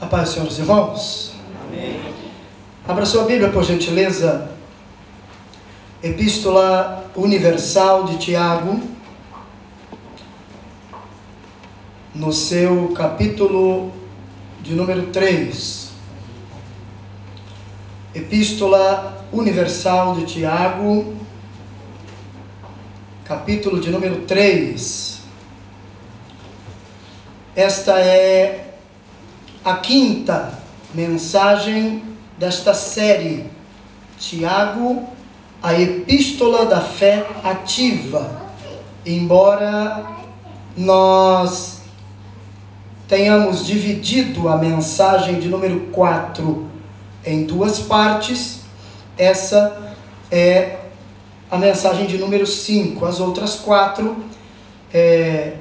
A paz, senhores irmãos. Amém. Abra sua Bíblia, por gentileza. Epístola Universal de Tiago, no seu capítulo de número 3. Epístola Universal de Tiago, capítulo de número 3. Esta é a quinta mensagem desta série, Tiago, a Epístola da Fé Ativa. Embora nós tenhamos dividido a mensagem de número 4 em duas partes, essa é a mensagem de número 5. As outras quatro é,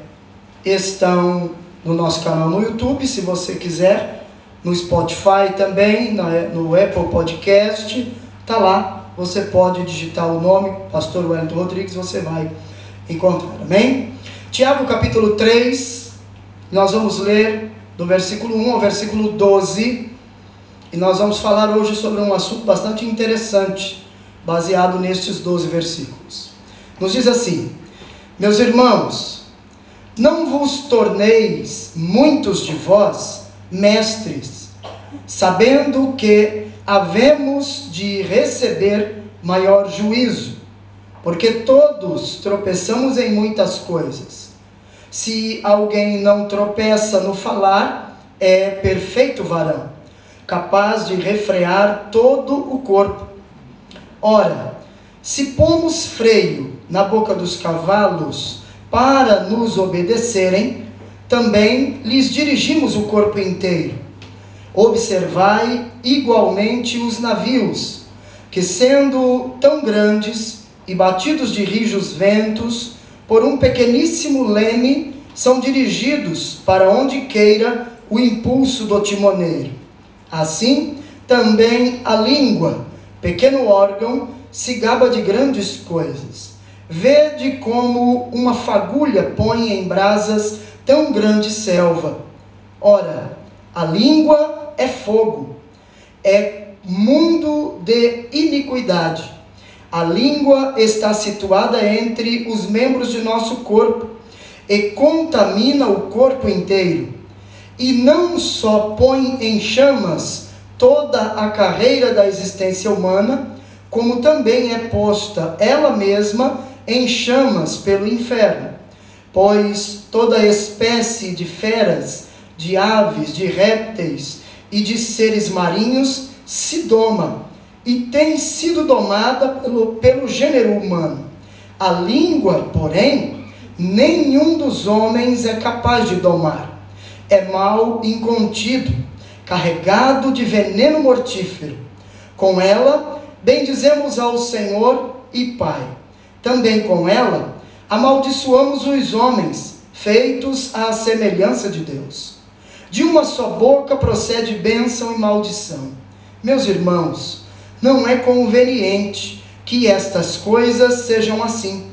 estão no nosso canal no YouTube, se você quiser, no Spotify também, no Apple Podcast, tá lá. Você pode digitar o nome, Pastor Wellington Rodrigues, você vai encontrar, amém? Tiago capítulo 3, nós vamos ler do versículo 1 ao versículo 12, e nós vamos falar hoje sobre um assunto bastante interessante, baseado nestes 12 versículos. Nos diz assim: Meus irmãos, não vos torneis muitos de vós mestres, sabendo que havemos de receber maior juízo, porque todos tropeçamos em muitas coisas. Se alguém não tropeça no falar, é perfeito varão, capaz de refrear todo o corpo. Ora, se pomos freio na boca dos cavalos, para nos obedecerem, também lhes dirigimos o corpo inteiro. Observai igualmente os navios, que sendo tão grandes e batidos de rijos ventos, por um pequeníssimo leme, são dirigidos para onde queira o impulso do timoneiro. Assim, também a língua, pequeno órgão, se gaba de grandes coisas Vede como uma fagulha põe em brasas tão grande selva. Ora, a língua é fogo, é mundo de iniquidade. A língua está situada entre os membros de nosso corpo e contamina o corpo inteiro. E não só põe em chamas toda a carreira da existência humana, como também é posta ela mesma em chamas pelo inferno, pois toda espécie de feras, de aves, de répteis e de seres marinhos se doma e tem sido domada pelo, pelo gênero humano. A língua, porém, nenhum dos homens é capaz de domar. É mal incontido, carregado de veneno mortífero. Com ela, bendizemos ao Senhor e Pai também com ela, amaldiçoamos os homens, feitos à semelhança de Deus. De uma só boca procede bênção e maldição. Meus irmãos, não é conveniente que estas coisas sejam assim.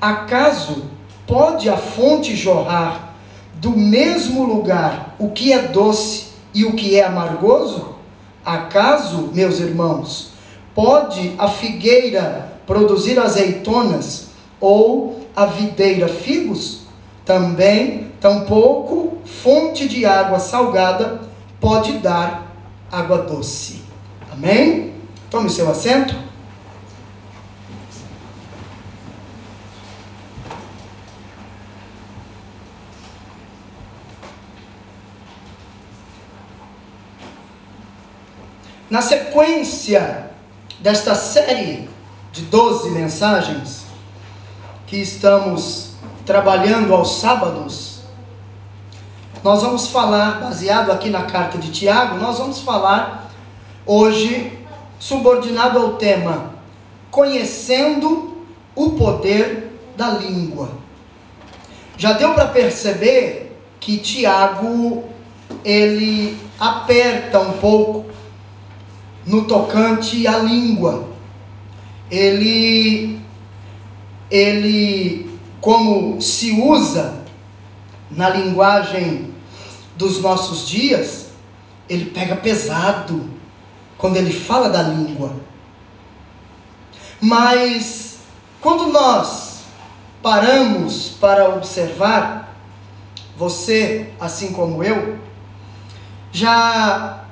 Acaso pode a fonte jorrar do mesmo lugar o que é doce e o que é amargoso? Acaso, meus irmãos, pode a figueira produzir azeitonas ou a videira figos, também, tampouco, fonte de água salgada pode dar água doce. Amém? Tome seu assento. Na sequência desta série de 12 mensagens que estamos trabalhando aos sábados, nós vamos falar, baseado aqui na carta de Tiago, nós vamos falar hoje subordinado ao tema Conhecendo o poder da língua. Já deu para perceber que Tiago ele aperta um pouco no tocante à língua ele, ele como se usa na linguagem dos nossos dias, ele pega pesado quando ele fala da língua. Mas quando nós paramos para observar, você, assim como eu, já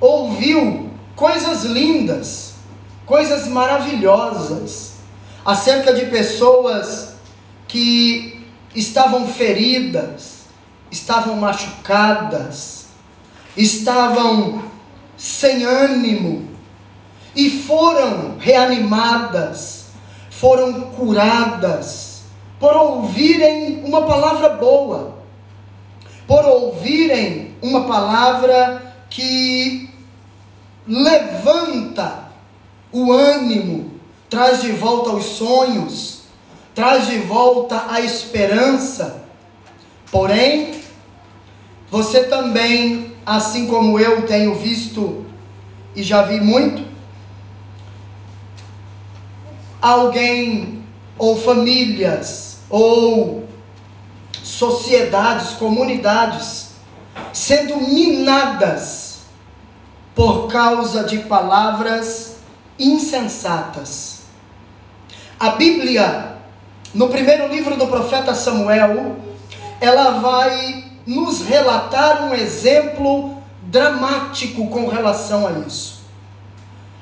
ouviu coisas lindas, coisas maravilhosas acerca de pessoas que estavam feridas, estavam machucadas, estavam sem ânimo e foram reanimadas, foram curadas por ouvirem uma palavra boa, por ouvirem uma palavra que levanta o ânimo, traz de volta os sonhos, traz de volta a esperança. Porém, você também, assim como eu tenho visto e já vi muito, alguém ou famílias ou sociedades, comunidades sendo minadas por causa de palavras insensatas. A Bíblia, no primeiro livro do profeta Samuel, ela vai nos relatar um exemplo dramático com relação a isso.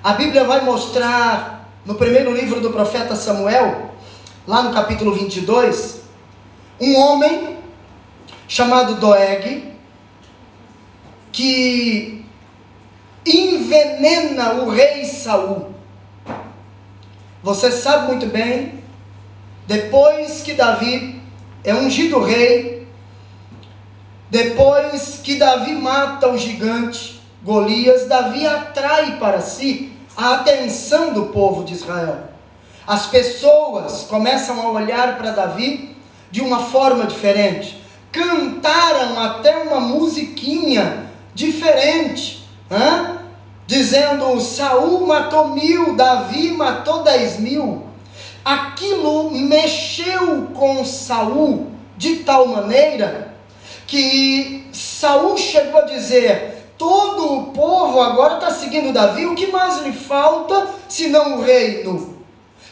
A Bíblia vai mostrar no primeiro livro do profeta Samuel, lá no capítulo 22, um homem chamado Doeg, que envenena o rei Saul. Você sabe muito bem, depois que Davi é ungido rei, depois que Davi mata o gigante Golias, Davi atrai para si a atenção do povo de Israel. As pessoas começam a olhar para Davi de uma forma diferente. Cantaram até uma musiquinha diferente, hein? Dizendo: Saul matou mil, Davi matou dez mil. Aquilo mexeu com Saul de tal maneira que Saul chegou a dizer: todo o povo agora está seguindo Davi, o que mais lhe falta senão o reino?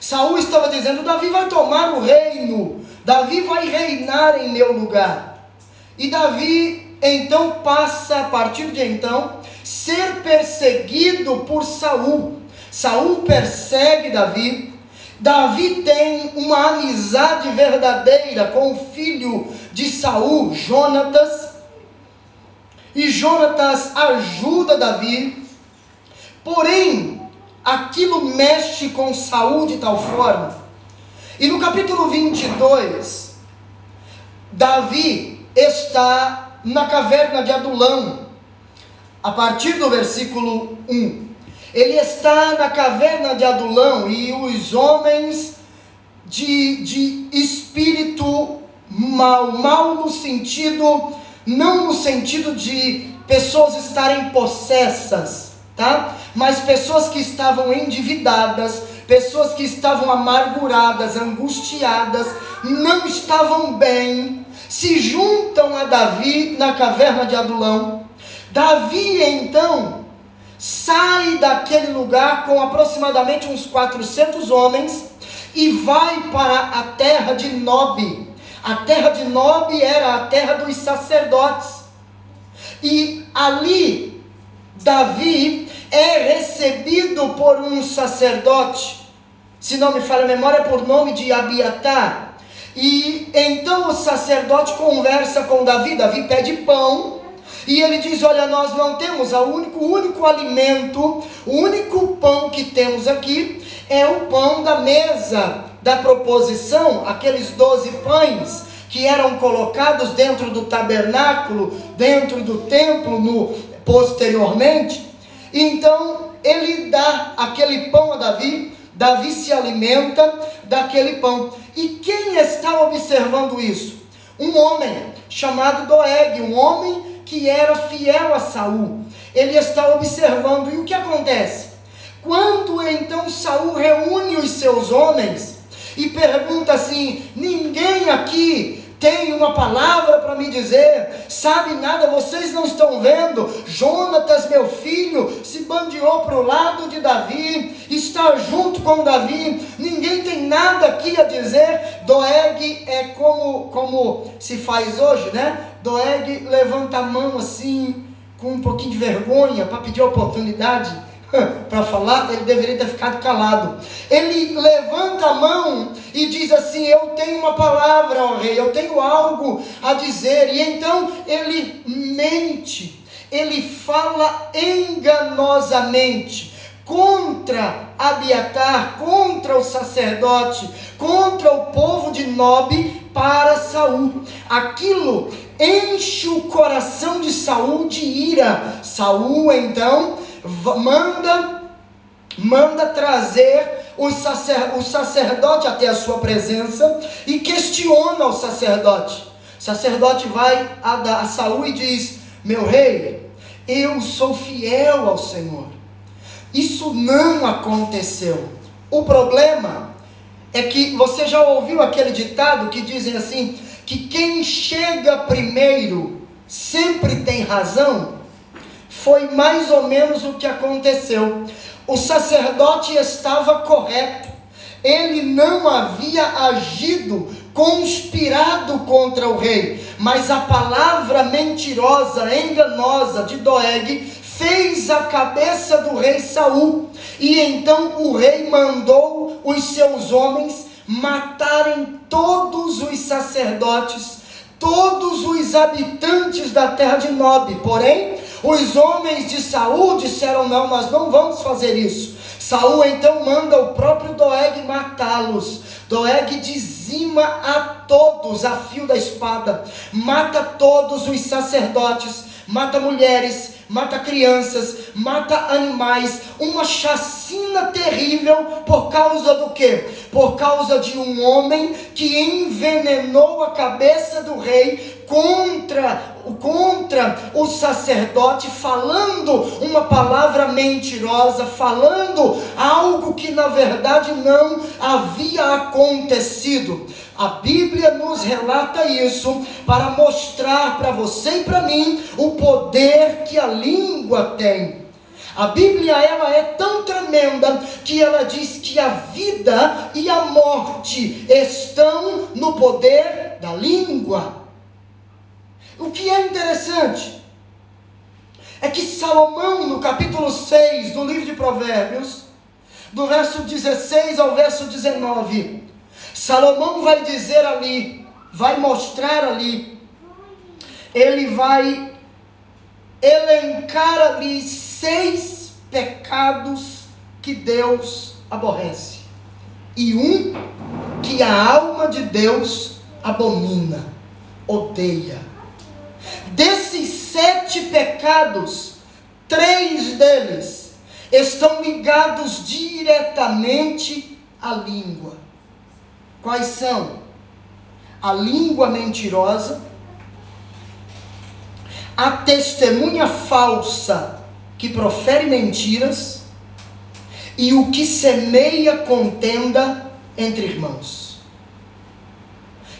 Saul estava dizendo: Davi vai tomar o reino, Davi vai reinar em meu lugar. E Davi então passa a partir de então ser perseguido por Saul. Saul persegue Davi. Davi tem uma amizade verdadeira com o filho de Saul, Jonatas. E Jonatas ajuda Davi. Porém, aquilo mexe com Saul de tal forma. E no capítulo 22, Davi está na caverna de Adulão, a partir do versículo 1. Ele está na caverna de Adulão e os homens de, de espírito mal, mal no sentido, não no sentido de pessoas estarem possessas, tá? Mas pessoas que estavam endividadas, pessoas que estavam amarguradas, angustiadas, não estavam bem, se juntam a Davi na caverna de Adulão. Davi então sai daquele lugar com aproximadamente uns 400 homens e vai para a terra de Nob. A terra de Nob era a terra dos sacerdotes. E ali Davi é recebido por um sacerdote, se não me falha a memória, por nome de Abiatar. E então o sacerdote conversa com Davi, Davi pede pão, e ele diz: Olha, nós não temos, o único, único alimento, o único pão que temos aqui é o pão da mesa da proposição, aqueles doze pães que eram colocados dentro do tabernáculo, dentro do templo, no, posteriormente. Então ele dá aquele pão a Davi, Davi se alimenta daquele pão. E quem está observando isso? Um homem chamado Doeg, um homem que era fiel a Saul. Ele está observando e o que acontece? Quando então Saul reúne os seus homens e pergunta assim: ninguém aqui tem uma palavra para me dizer, sabe nada, vocês não estão vendo. Jonatas, meu filho, se bandeou para o lado de Davi, está junto com Davi, ninguém tem nada aqui a dizer. Doeg é como, como se faz hoje, né? Doeg levanta a mão assim, com um pouquinho de vergonha, para pedir oportunidade para falar, ele deveria ter ficado calado. Ele levanta a mão e diz assim: Eu tenho uma palavra, ó rei, eu tenho algo a dizer. E então ele mente, ele fala enganosamente contra Abiatar, contra o sacerdote, contra o povo de Nob para Saul. Aquilo enche o coração de Saul de ira. Saul então manda manda trazer o, sacer, o sacerdote até a sua presença e questiona o sacerdote. O sacerdote vai a, a Saul e diz: Meu rei, eu sou fiel ao Senhor. Isso não aconteceu. O problema é que você já ouviu aquele ditado que dizem assim: que quem chega primeiro sempre tem razão? Foi mais ou menos o que aconteceu. O sacerdote estava correto, ele não havia agido conspirado contra o rei, mas a palavra mentirosa, enganosa de Doeg fez a cabeça do rei Saul, e então o rei mandou os seus homens matarem todos os sacerdotes, todos os habitantes da terra de Nob. Porém, os homens de Saul disseram: Não, nós não vamos fazer isso. Saul então manda o próprio Doeg matá-los. Doeg dizima a todos a fio da espada, mata todos os sacerdotes, mata mulheres, mata crianças, mata animais, uma chacina terrível por causa do quê? Por causa de um homem que envenenou a cabeça do rei contra contra o sacerdote falando uma palavra mentirosa, falando algo que na verdade não havia acontecido. A Bíblia nos relata isso para mostrar para você e para mim o poder que a língua tem. A Bíblia ela é tão tremenda que ela diz que a vida e a morte estão no poder da língua. O que é interessante é que Salomão, no capítulo 6 do livro de Provérbios, do verso 16 ao verso 19, Salomão vai dizer ali, vai mostrar ali, ele vai elencar ali seis pecados que Deus aborrece e um que a alma de Deus abomina, odeia. Desses sete pecados, três deles estão ligados diretamente à língua. Quais são? A língua mentirosa, a testemunha falsa que profere mentiras e o que semeia contenda entre irmãos.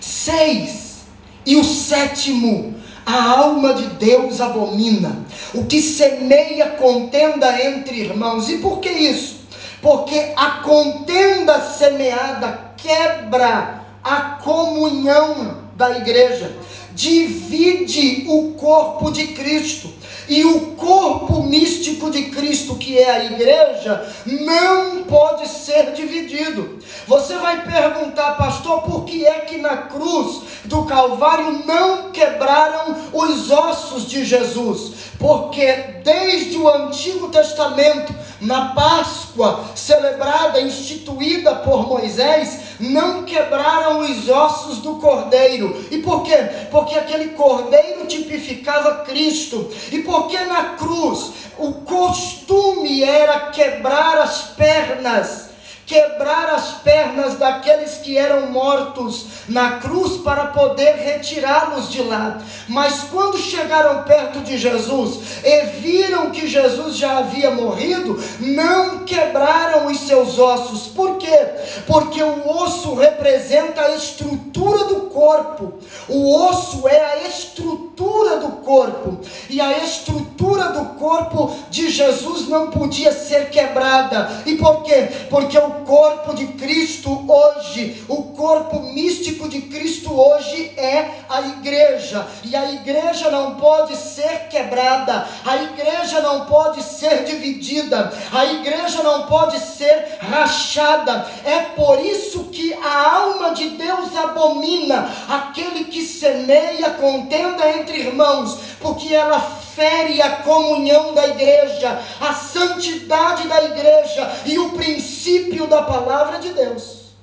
Seis. E o sétimo, a alma de Deus abomina. O que semeia contenda entre irmãos. E por que isso? Porque a contenda semeada quebra a comunhão da igreja, divide o corpo de Cristo. E o corpo místico de Cristo, que é a igreja, não pode ser dividido. Você vai perguntar, pastor, por que é que na cruz do Calvário não quebraram os ossos de Jesus? Porque desde o Antigo Testamento, na Páscoa celebrada, instituída por Moisés, não quebraram os ossos do cordeiro. E por quê? Porque aquele cordeiro tipificava Cristo. E porque na cruz o costume era quebrar as pernas quebrar as pernas daqueles que eram mortos na cruz para poder retirá-los de lá. Mas quando chegaram perto de Jesus e viram que Jesus já havia morrido, não quebraram os seus ossos. Por quê? Porque o osso representa a estrutura do corpo. O osso é a estrutura do corpo. E a estrutura do corpo de Jesus não podia ser quebrada. E por quê? Porque o corpo de Cristo hoje, o corpo místico de Cristo hoje é a igreja. E a igreja não pode ser quebrada. A igreja não pode ser dividida. A igreja não pode ser rachada. É por isso que a alma de Deus abomina aquele que semeia contenda entre irmãos, porque ela fere a comunhão da igreja, a santidade da igreja e o princípio da palavra de Deus.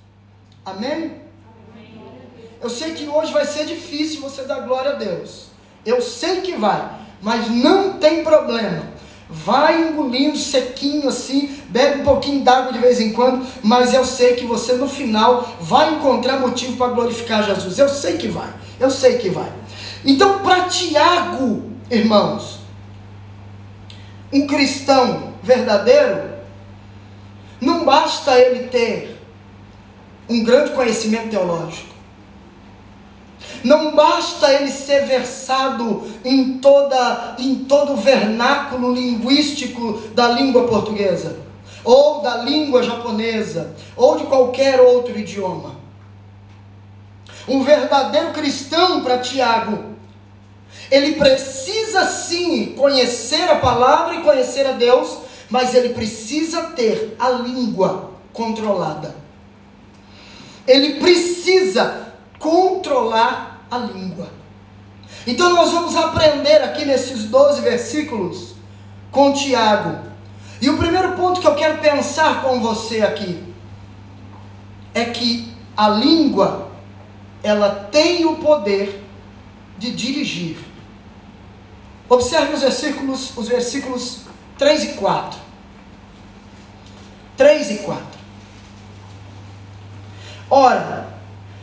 Amém? Eu sei que hoje vai ser difícil você dar glória a Deus. Eu sei que vai, mas não tem problema. Vai engolindo sequinho assim, bebe um pouquinho d'água de vez em quando, mas eu sei que você no final vai encontrar motivo para glorificar Jesus. Eu sei que vai, eu sei que vai. Então, para Tiago, irmãos, um cristão verdadeiro, não basta ele ter um grande conhecimento teológico. Não basta ele ser versado em, toda, em todo o vernáculo linguístico da língua portuguesa, ou da língua japonesa, ou de qualquer outro idioma. Um verdadeiro cristão, para Tiago, ele precisa sim conhecer a palavra e conhecer a Deus, mas ele precisa ter a língua controlada. Ele precisa controlar a língua. Então nós vamos aprender aqui nesses 12 versículos com Tiago. E o primeiro ponto que eu quero pensar com você aqui é que a língua ela tem o poder de dirigir. Observe os versículos, os versículos 3 e 4. 3 e 4. Ora,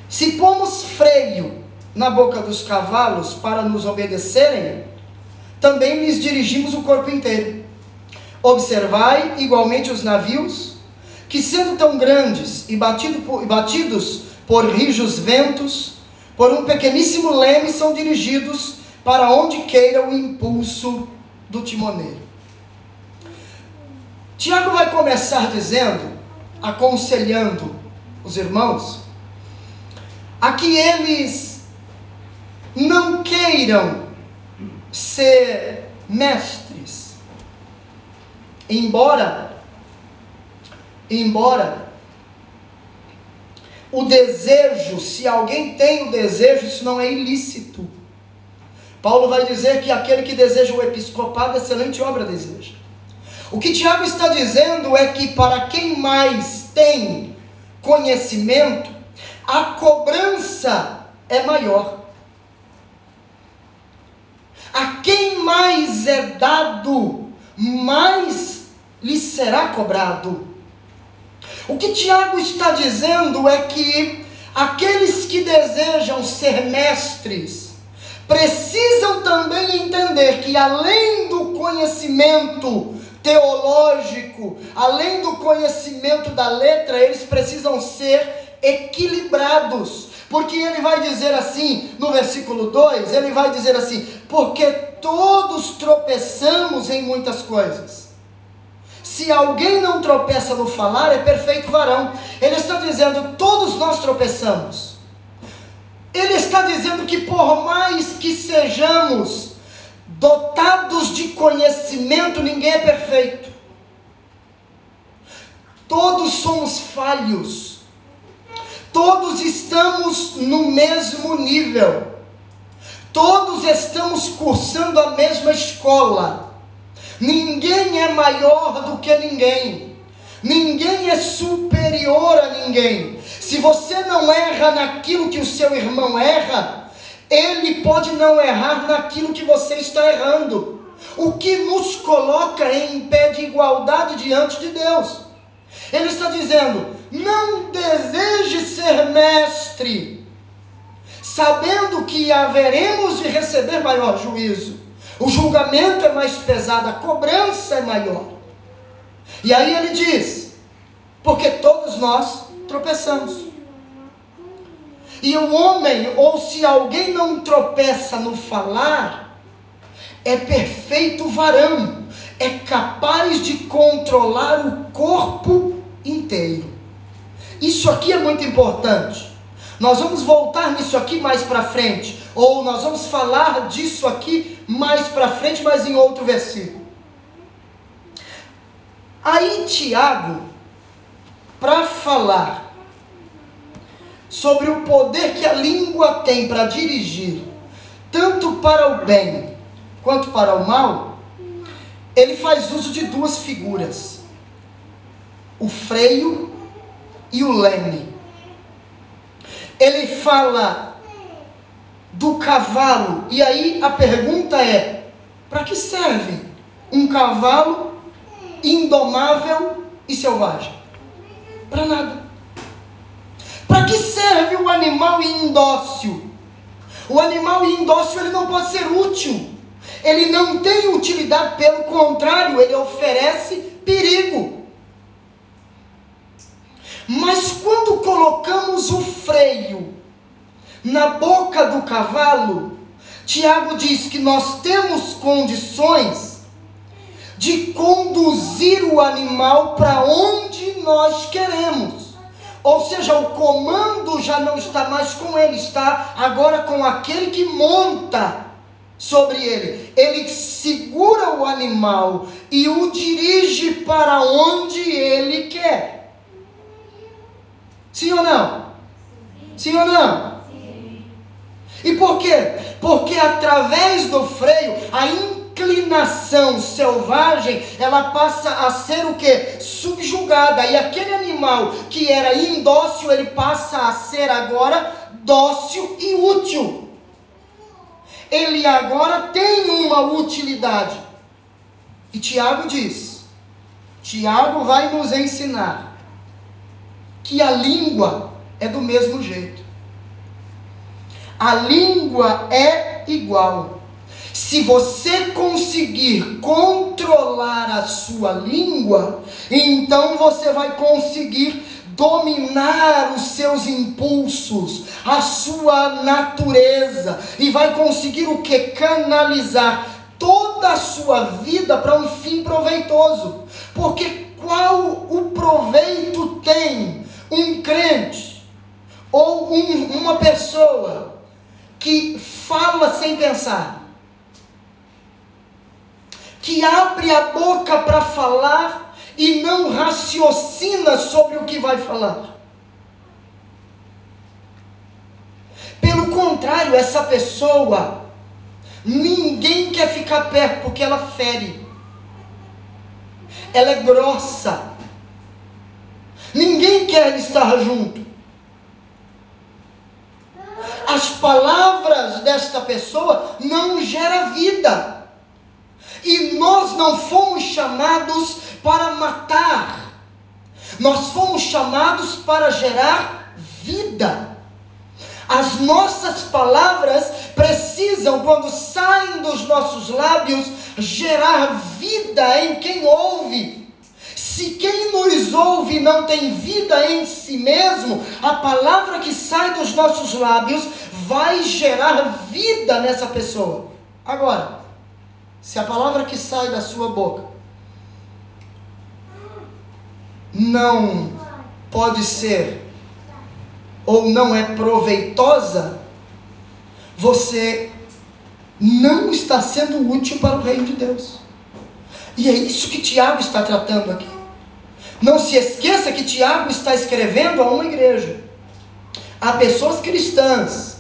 se pomos freio na boca dos cavalos para nos obedecerem, também lhes dirigimos o corpo inteiro. Observai igualmente os navios, que sendo tão grandes e, batido por, batidos por rijos ventos, por um pequeníssimo leme são dirigidos para onde queira o impulso do timoneiro. Tiago vai começar dizendo, aconselhando os irmãos, a que eles não queiram ser mestres. Embora, embora o desejo, se alguém tem o desejo, isso não é ilícito. Paulo vai dizer que aquele que deseja o episcopado, excelente obra deseja. O que Tiago está dizendo é que para quem mais tem conhecimento, a cobrança é maior. A quem mais é dado, mais lhe será cobrado. O que Tiago está dizendo é que aqueles que desejam ser mestres precisam também entender que além do conhecimento teológico, além do conhecimento da letra, eles precisam ser equilibrados. Porque ele vai dizer assim, no versículo 2, ele vai dizer assim: porque todos tropeçamos em muitas coisas. Se alguém não tropeça no falar, é perfeito varão. Ele está dizendo: todos nós tropeçamos. Ele está dizendo que por mais que sejamos dotados de conhecimento, ninguém é perfeito. Todos somos falhos. Todos estamos no mesmo nível. Todos estamos cursando a mesma escola. Ninguém é maior do que ninguém. Ninguém é superior a ninguém. Se você não erra naquilo que o seu irmão erra, ele pode não errar naquilo que você está errando. O que nos coloca em pé de igualdade diante de Deus. Ele está dizendo: não deseje ser mestre, sabendo que haveremos de receber maior juízo. O julgamento é mais pesado, a cobrança é maior. E aí ele diz: porque todos nós tropeçamos. E o homem, ou se alguém não tropeça no falar, é perfeito varão, é capaz de controlar o corpo inteiro. Isso aqui é muito importante. Nós vamos voltar nisso aqui mais para frente, ou nós vamos falar disso aqui mais para frente, mas em outro versículo. Aí Tiago, para falar sobre o poder que a língua tem para dirigir, tanto para o bem quanto para o mal, ele faz uso de duas figuras: o freio e o leme. Ele fala do cavalo, e aí a pergunta é: para que serve um cavalo indomável e selvagem? Para nada. Para que serve o animal indócil? O animal indócil ele não pode ser útil. Ele não tem utilidade, pelo contrário, ele oferece perigo. Mas quando colocamos o freio na boca do cavalo, Tiago diz que nós temos condições de conduzir o animal para onde nós queremos. Ou seja, o comando já não está mais com ele, está agora com aquele que monta sobre ele. Ele segura o animal e o dirige para onde ele quer. Sim ou não? Sim ou não? E por quê? Porque através do freio, a inclinação selvagem, ela passa a ser o que? Subjugada. E aquele animal que era indócil, ele passa a ser agora dócil e útil. Ele agora tem uma utilidade. E Tiago diz: Tiago vai nos ensinar que a língua é do mesmo jeito. A língua é igual. Se você conseguir controlar a sua língua, então você vai conseguir dominar os seus impulsos, a sua natureza e vai conseguir o que canalizar toda a sua vida para um fim proveitoso. Porque qual o proveito tem um crente ou um, uma pessoa que fala sem pensar, que abre a boca para falar e não raciocina sobre o que vai falar. Pelo contrário, essa pessoa, ninguém quer ficar perto porque ela fere, ela é grossa, ninguém quer estar junto as palavras desta pessoa não gera vida. E nós não fomos chamados para matar. Nós fomos chamados para gerar vida. As nossas palavras precisam, quando saem dos nossos lábios, gerar vida em quem ouve. Se quem nos ouve não tem vida em si mesmo, a palavra que sai dos nossos lábios vai gerar vida nessa pessoa. Agora, se a palavra que sai da sua boca não pode ser ou não é proveitosa, você não está sendo útil para o reino de Deus. E é isso que Tiago está tratando aqui. Não se esqueça que Tiago está escrevendo a uma igreja, a pessoas cristãs.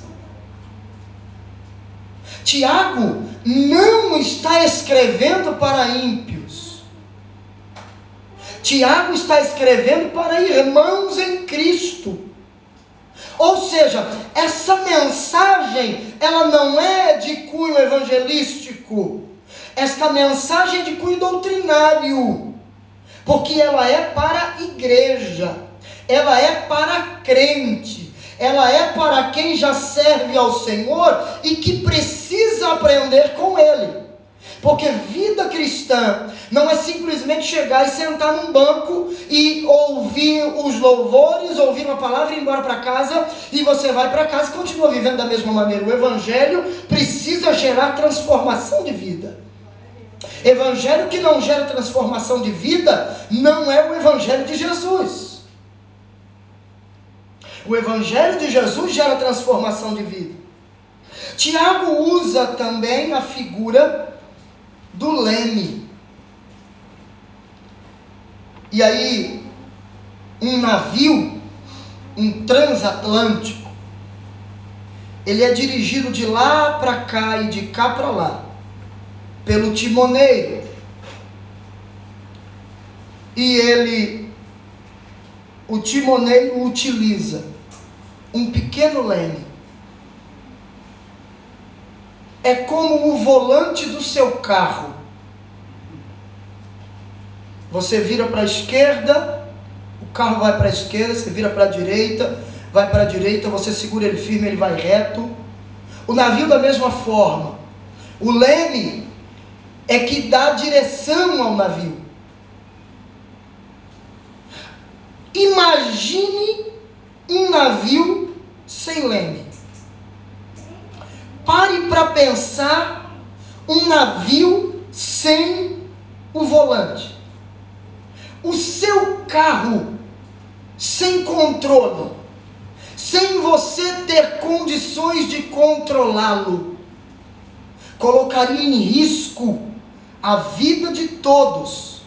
Tiago não está escrevendo para ímpios. Tiago está escrevendo para irmãos em Cristo. Ou seja, essa mensagem, ela não é de cunho evangelístico. Esta mensagem é de cunho doutrinário porque ela é para a igreja, ela é para crente, ela é para quem já serve ao Senhor e que precisa aprender com Ele. Porque vida cristã não é simplesmente chegar e sentar num banco e ouvir os louvores, ouvir uma palavra e ir embora para casa e você vai para casa e continua vivendo da mesma maneira. O evangelho precisa gerar transformação de vida. Evangelho que não gera transformação de vida não é o evangelho de Jesus. O evangelho de Jesus gera transformação de vida. Tiago usa também a figura do leme. E aí, um navio, um transatlântico, ele é dirigido de lá para cá e de cá para lá, pelo timoneiro. E ele, o timoneiro utiliza um pequeno leme é como o volante do seu carro. Você vira para a esquerda, o carro vai para a esquerda, você vira para a direita, vai para a direita, você segura ele firme, ele vai reto. O navio da mesma forma. O leme é que dá direção ao navio. Imagine um navio sem leme. Pare para pensar um navio sem o volante. O seu carro sem controle, sem você ter condições de controlá-lo, colocaria em risco a vida de todos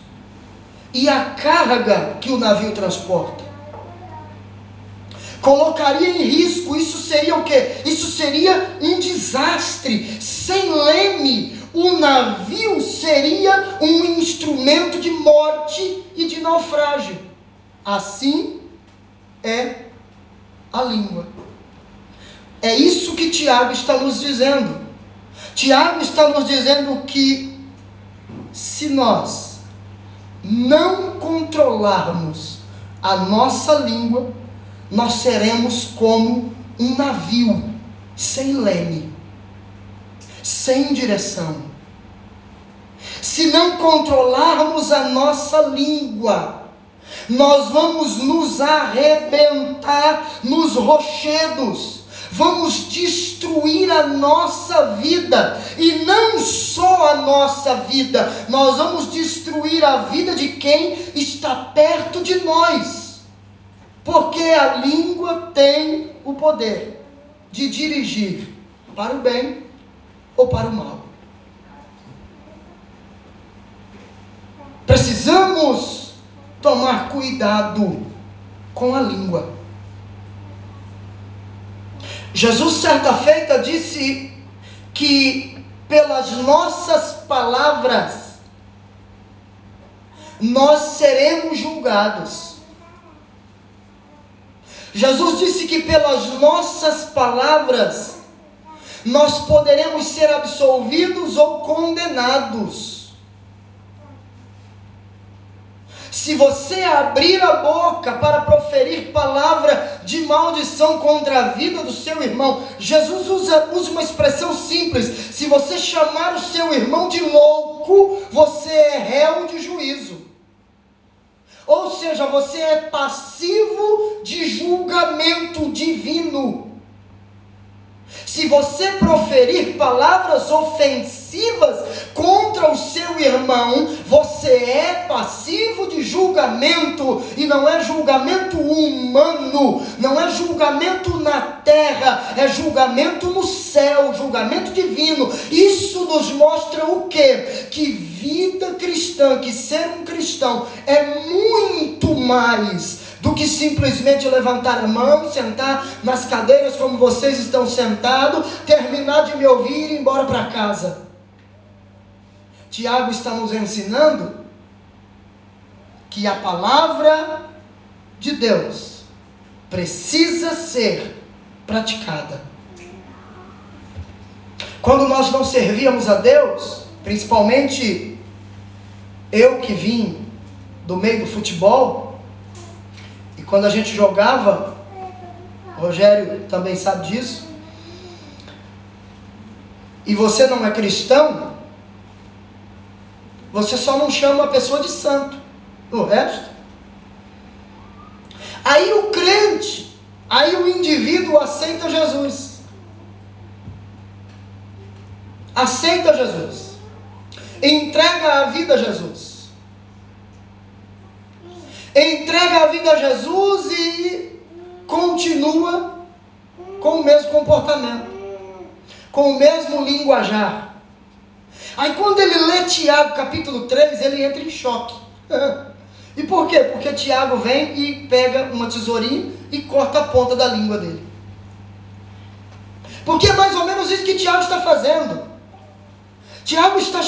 e a carga que o navio transporta colocaria em risco. Isso seria o que? Isso seria um desastre. Sem leme, o navio seria um instrumento de morte e de naufrágio. Assim é a língua. É isso que Tiago está nos dizendo. Tiago está nos dizendo que se nós não controlarmos a nossa língua, nós seremos como um navio sem leme, sem direção. Se não controlarmos a nossa língua, nós vamos nos arrebentar nos rochedos, vamos destruir a nossa vida, e não só a nossa vida, nós vamos destruir a vida de quem está perto de nós. Porque a língua tem o poder de dirigir para o bem ou para o mal. Precisamos tomar cuidado com a língua. Jesus, certa feita, disse que pelas nossas palavras nós seremos julgados. Jesus disse que pelas nossas palavras nós poderemos ser absolvidos ou condenados. Se você abrir a boca para proferir palavra de maldição contra a vida do seu irmão, Jesus usa, usa uma expressão simples: se você chamar o seu irmão de louco, você é réu de juízo. Ou seja, você é passivo de julgamento divino. Se você proferir palavras ofensivas contra o seu irmão, você é passivo de julgamento, e não é julgamento humano, não é julgamento na terra, é julgamento no céu, julgamento divino. Isso nos mostra o que? Que vida cristã, que ser um cristão é muito mais do que simplesmente levantar a mão, sentar nas cadeiras como vocês estão sentados, terminar de me ouvir e ir embora para casa. Tiago está nos ensinando que a palavra de Deus precisa ser praticada. Quando nós não servíamos a Deus, principalmente eu que vim do meio do futebol, quando a gente jogava, o Rogério também sabe disso, e você não é cristão, Você só não chama a pessoa de santo. O resto. Aí o crente, aí o indivíduo aceita Jesus. Aceita Jesus. Entrega a vida a Jesus. Entrega a vida a Jesus e continua com o mesmo comportamento, com o mesmo linguajar. Aí quando ele lê Tiago capítulo 3, ele entra em choque. E por quê? Porque Tiago vem e pega uma tesourinha e corta a ponta da língua dele. Porque é mais ou menos isso que Tiago está fazendo. Tiago está,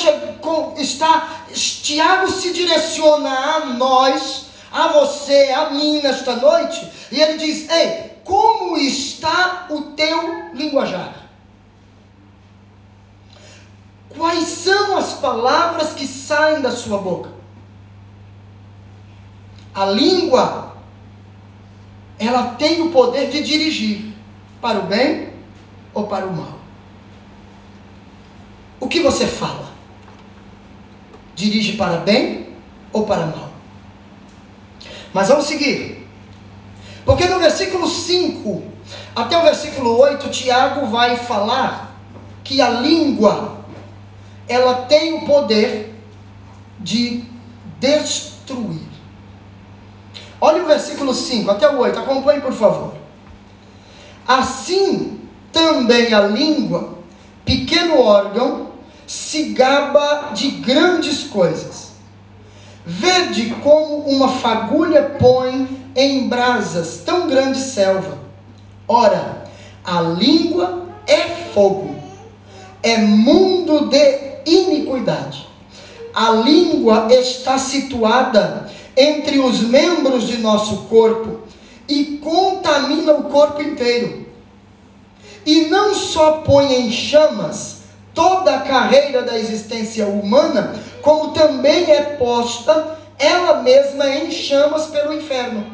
está Tiago se direciona a nós, a você, a mim nesta noite, e ele diz: "Ei, como está o teu linguajar?" Quais são as palavras que saem da sua boca? A língua, ela tem o poder de dirigir para o bem ou para o mal. O que você fala? Dirige para bem ou para mal? Mas vamos seguir. Porque no versículo 5 até o versículo 8, Tiago vai falar que a língua ela tem o poder de destruir. Olha o versículo 5 até o 8, acompanhe por favor. Assim também a língua, pequeno órgão, se gaba de grandes coisas. Vede como uma fagulha põe em brasas tão grande selva. Ora, a língua é fogo, é mundo de iniquidade. A língua está situada entre os membros de nosso corpo e contamina o corpo inteiro. E não só põe em chamas toda a carreira da existência humana, como também é posta ela mesma em chamas pelo inferno.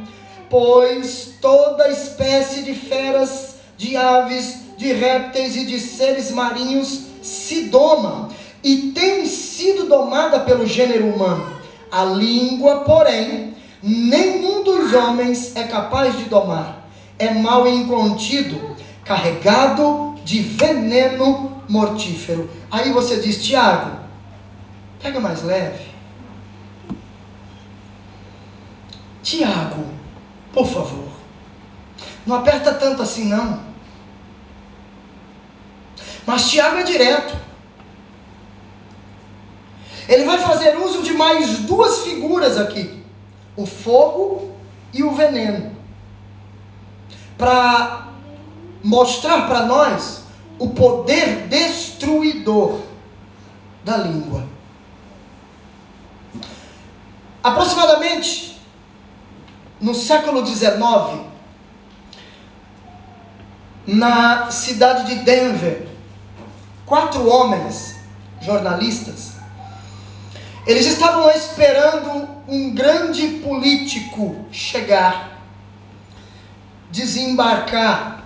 Pois toda espécie de feras, de aves, de répteis e de seres marinhos se doma e tem sido domada pelo gênero humano. A língua, porém, nenhum dos homens é capaz de domar. É mal incontido, carregado de veneno mortífero. Aí você diz, Tiago, pega mais leve. Tiago, por favor, não aperta tanto assim não. Mas Tiago é direto. Ele vai fazer uso de mais duas figuras aqui: o fogo e o veneno. Para mostrar para nós o poder destruidor da língua. Aproximadamente no século XIX, na cidade de Denver, quatro homens jornalistas eles estavam esperando um grande político chegar, desembarcar,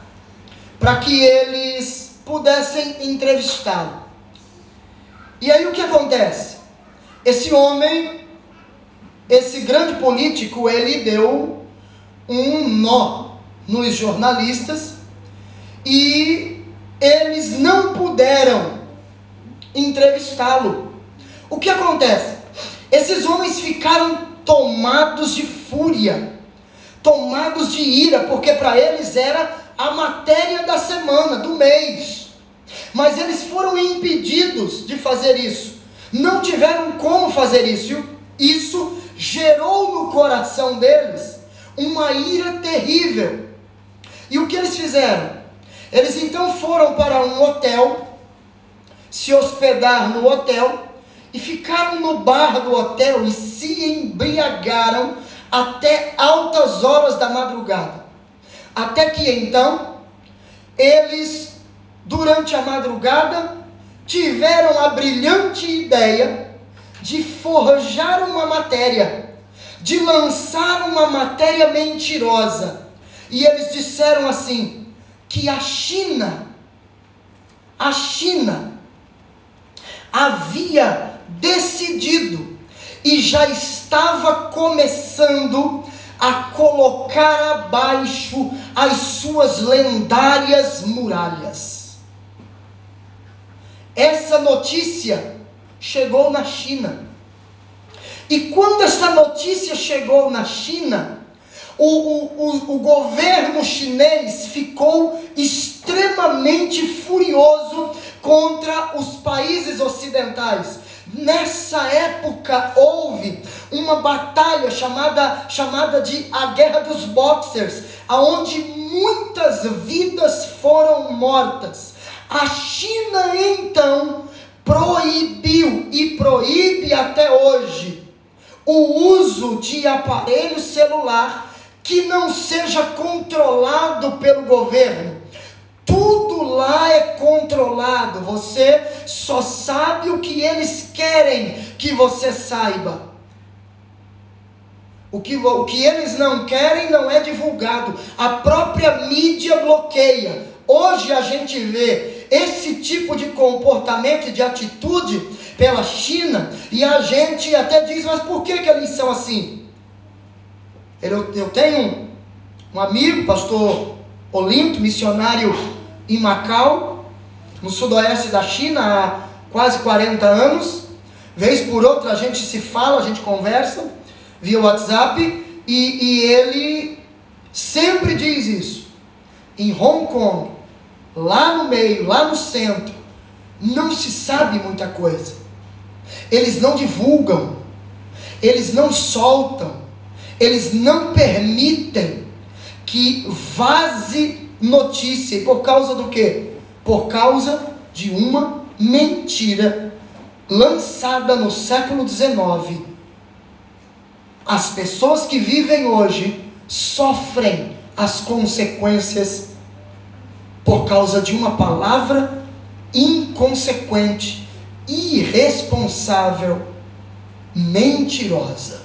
para que eles pudessem entrevistá-lo. E aí o que acontece? Esse homem, esse grande político, ele deu um nó nos jornalistas e eles não puderam entrevistá-lo. O que acontece? Esses homens ficaram tomados de fúria, tomados de ira, porque para eles era a matéria da semana, do mês. Mas eles foram impedidos de fazer isso, não tiveram como fazer isso. Isso gerou no coração deles uma ira terrível. E o que eles fizeram? Eles então foram para um hotel, se hospedar no hotel, e ficaram no bar do hotel e se embriagaram até altas horas da madrugada. Até que então, eles, durante a madrugada, tiveram a brilhante ideia de forjar uma matéria, de lançar uma matéria mentirosa. E eles disseram assim: que a China, a China, havia decidido e já estava começando a colocar abaixo as suas lendárias muralhas. Essa notícia chegou na China. E quando essa notícia chegou na China, o, o, o, governo chinês ficou extremamente furioso contra os países ocidentais. Nessa época houve uma batalha chamada, chamada de a Guerra dos Boxers, aonde muitas vidas foram mortas. A China então proibiu e proíbe até hoje o uso de aparelho celular que não seja controlado pelo governo. Tudo lá é controlado. Você só sabe o que eles querem que você saiba. O que, o que eles não querem não é divulgado. A própria mídia bloqueia. Hoje a gente vê esse tipo de comportamento, de atitude pela China, e a gente até diz, mas por que, que eles são assim? Eu, eu tenho um amigo, pastor Olinto, missionário em Macau, no sudoeste da China, há quase 40 anos. Vez por outra a gente se fala, a gente conversa via WhatsApp e, e ele sempre diz isso. Em Hong Kong, lá no meio, lá no centro, não se sabe muita coisa. Eles não divulgam, eles não soltam, eles não permitem que vaze notícia. E por causa do quê? Por causa de uma mentira lançada no século XIX. As pessoas que vivem hoje sofrem as consequências por causa de uma palavra inconsequente, irresponsável, mentirosa.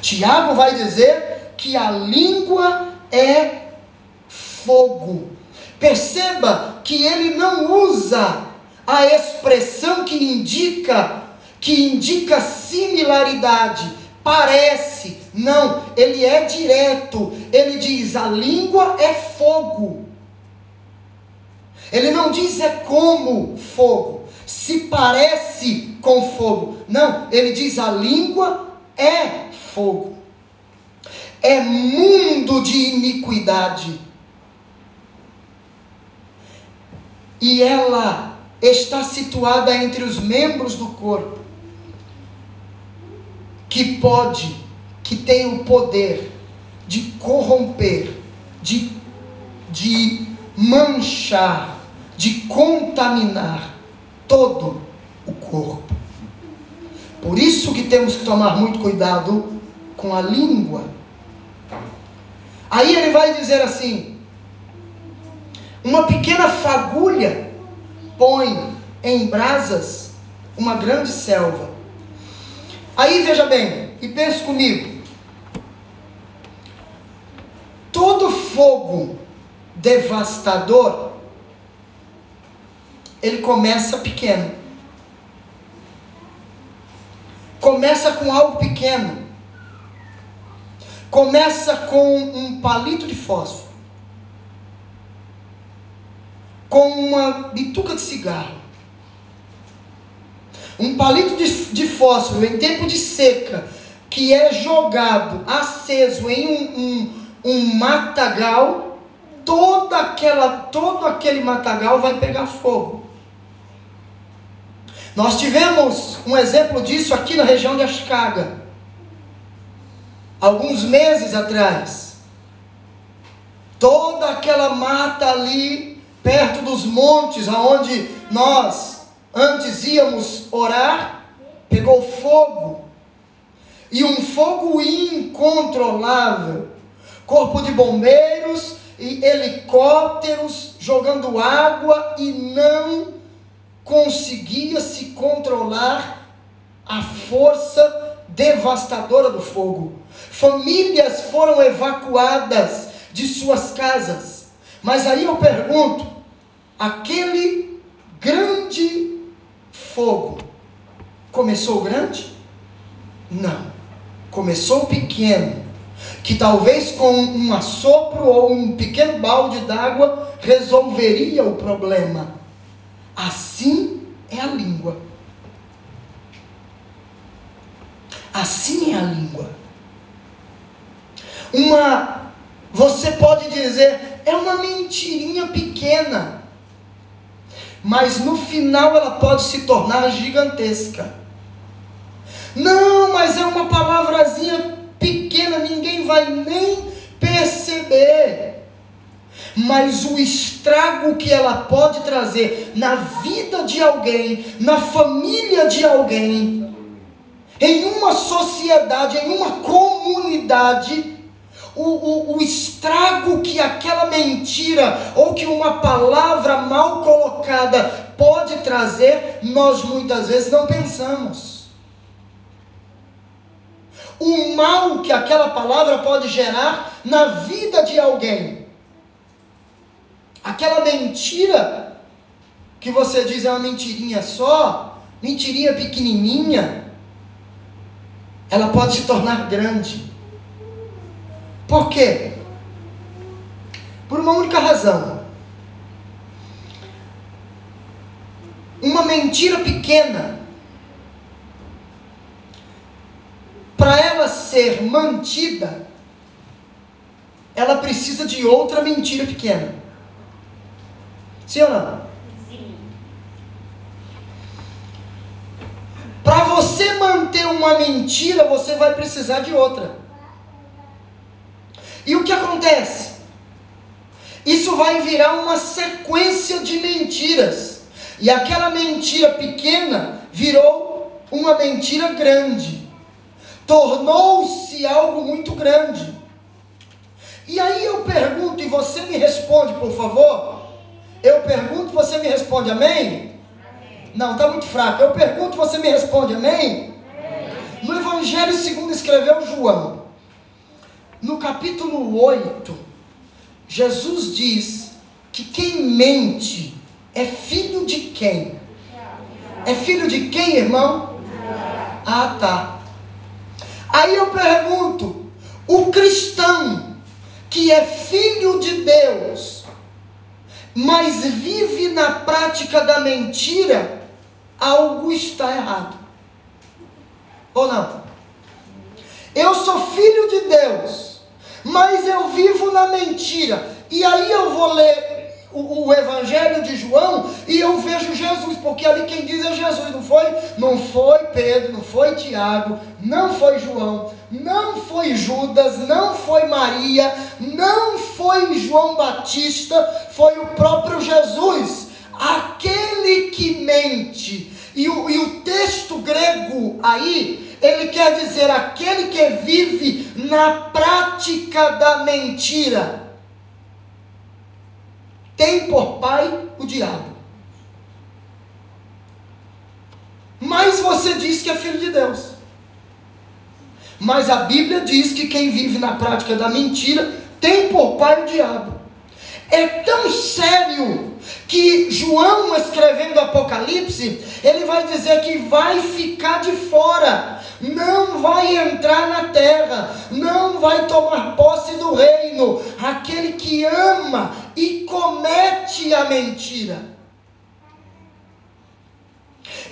Tiago vai dizer que a língua é fogo. Perceba que ele não usa a expressão que indica que indica similaridade, parece. Não, ele é direto. Ele diz: a língua é fogo. Ele não diz é como fogo, se parece com fogo. Não, ele diz a língua é fogo. É mundo de iniquidade. E ela está situada entre os membros do corpo, que pode, que tem o poder de corromper, de, de manchar, de contaminar todo o corpo. Por isso que temos que tomar muito cuidado com a língua. Aí ele vai dizer assim: uma pequena fagulha põe em brasas uma grande selva. Aí veja bem, e pense comigo: todo fogo devastador, ele começa pequeno. Começa com algo pequeno. Começa com um palito de fósforo, com uma bituca de cigarro, um palito de, de fósforo em tempo de seca, que é jogado aceso em um, um, um matagal, toda aquela, todo aquele matagal vai pegar fogo. Nós tivemos um exemplo disso aqui na região de Ashkaga alguns meses atrás. Toda aquela mata ali, perto dos montes, aonde nós antes íamos orar, pegou fogo. E um fogo incontrolável. Corpo de bombeiros e helicópteros jogando água e não conseguia se controlar a força devastadora do fogo. Famílias foram evacuadas de suas casas. Mas aí eu pergunto: aquele grande fogo começou grande? Não. Começou pequeno. Que talvez com um assopro ou um pequeno balde d'água resolveria o problema. Assim é a língua. Assim é a língua. Uma, você pode dizer, é uma mentirinha pequena, mas no final ela pode se tornar gigantesca. Não, mas é uma palavrazinha pequena, ninguém vai nem perceber. Mas o estrago que ela pode trazer na vida de alguém, na família de alguém, em uma sociedade, em uma comunidade, o, o, o, estrago que aquela mentira ou que uma palavra mal colocada pode trazer, nós muitas vezes não pensamos. O mal que aquela palavra pode gerar na vida de alguém. Aquela mentira que você diz é uma mentirinha só, mentirinha pequenininha, ela pode se tornar grande. Por quê? Por uma única razão. Uma mentira pequena, para ela ser mantida, ela precisa de outra mentira pequena. Sim ou não? Sim. Para você manter uma mentira, você vai precisar de outra. E o que acontece? Isso vai virar uma sequência de mentiras. E aquela mentira pequena virou uma mentira grande. Tornou-se algo muito grande. E aí eu pergunto, e você me responde, por favor. Eu pergunto, você me responde, amém? amém. Não, está muito fraco. Eu pergunto, você me responde, amém? amém. No Evangelho segundo escreveu João, no capítulo 8, Jesus diz que quem mente é filho de quem? É filho de quem, irmão? Ah, tá. Aí eu pergunto: o cristão que é filho de Deus, mas vive na prática da mentira, algo está errado. Ou não? Eu sou filho de Deus mas eu vivo na mentira. E aí eu vou ler o, o, Evangelho de João e eu vejo Jesus, porque ali quem diz é Jesus, não foi? Não foi Pedro, não foi Tiago, não foi João, não foi Judas, não foi Maria, não foi João Batista, foi o próprio Jesus, aquele que mente. E o, e o texto grego aí ele quer dizer aquele que vive na prática da mentira. Tem por pai o diabo. Mas você diz que é filho de Deus. Mas a Bíblia diz que quem vive na prática da mentira tem por pai o diabo. É tão sério que João, escrevendo Apocalipse, ele vai dizer que vai ficar de fora não vai entrar na terra, não vai tomar posse do reino, aquele que ama e comete a mentira.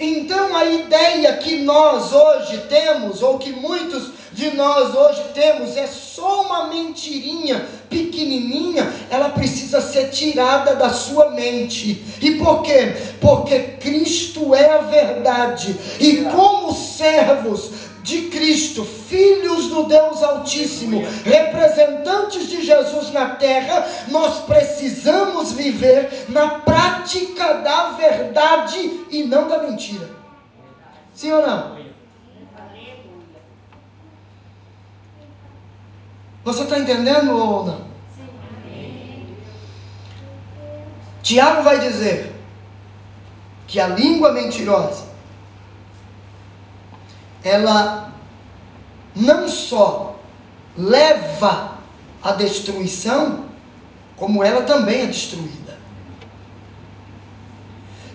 Então a ideia que nós hoje temos, ou que muitos de nós hoje temos, é só uma mentirinha pequenininha, ela precisa ser tirada da sua mente. E por quê? Porque Cristo é a verdade. E como servos de Cristo, filhos do Deus Altíssimo, representantes de Jesus na terra, nós precisamos viver na prática da verdade e não da mentira. Sim ou não? Você está entendendo ou não? Tiago vai dizer que a língua mentirosa ela não só leva à destruição, como ela também é destruída.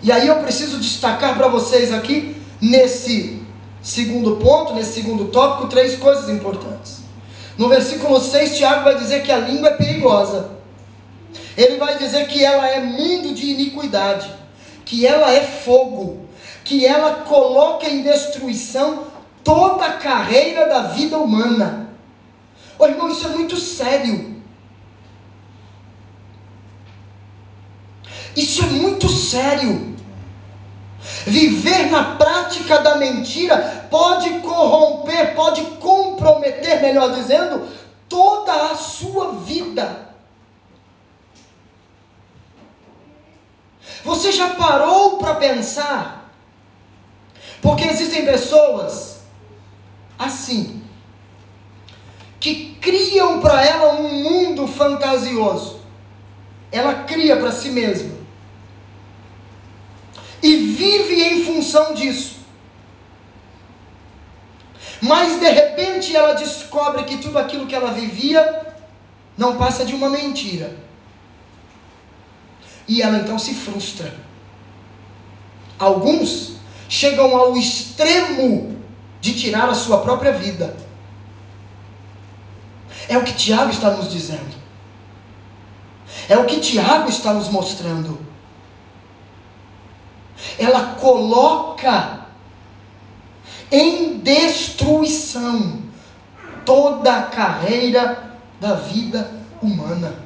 E aí eu preciso destacar para vocês aqui, nesse segundo ponto, nesse segundo tópico, três coisas importantes. No versículo 6, Tiago vai dizer que a língua é perigosa. Ele vai dizer que ela é mundo de iniquidade, que ela é fogo, que ela coloca em destruição toda a carreira da vida humana. Ô irmão, isso é muito sério. Isso é muito sério. Viver na prática da mentira pode corromper, pode comprometer, melhor dizendo, toda a sua vida. Você já parou para pensar? Porque existem pessoas assim, que criam para ela um mundo fantasioso. Ela cria para si mesma. E vive em função disso. Mas de repente ela descobre que tudo aquilo que ela vivia não passa de uma mentira. E ela então se frustra. Alguns chegam ao extremo de tirar a sua própria vida. É o que Tiago está nos dizendo. É o que Tiago está nos mostrando. Ela coloca em destruição toda a carreira da vida humana.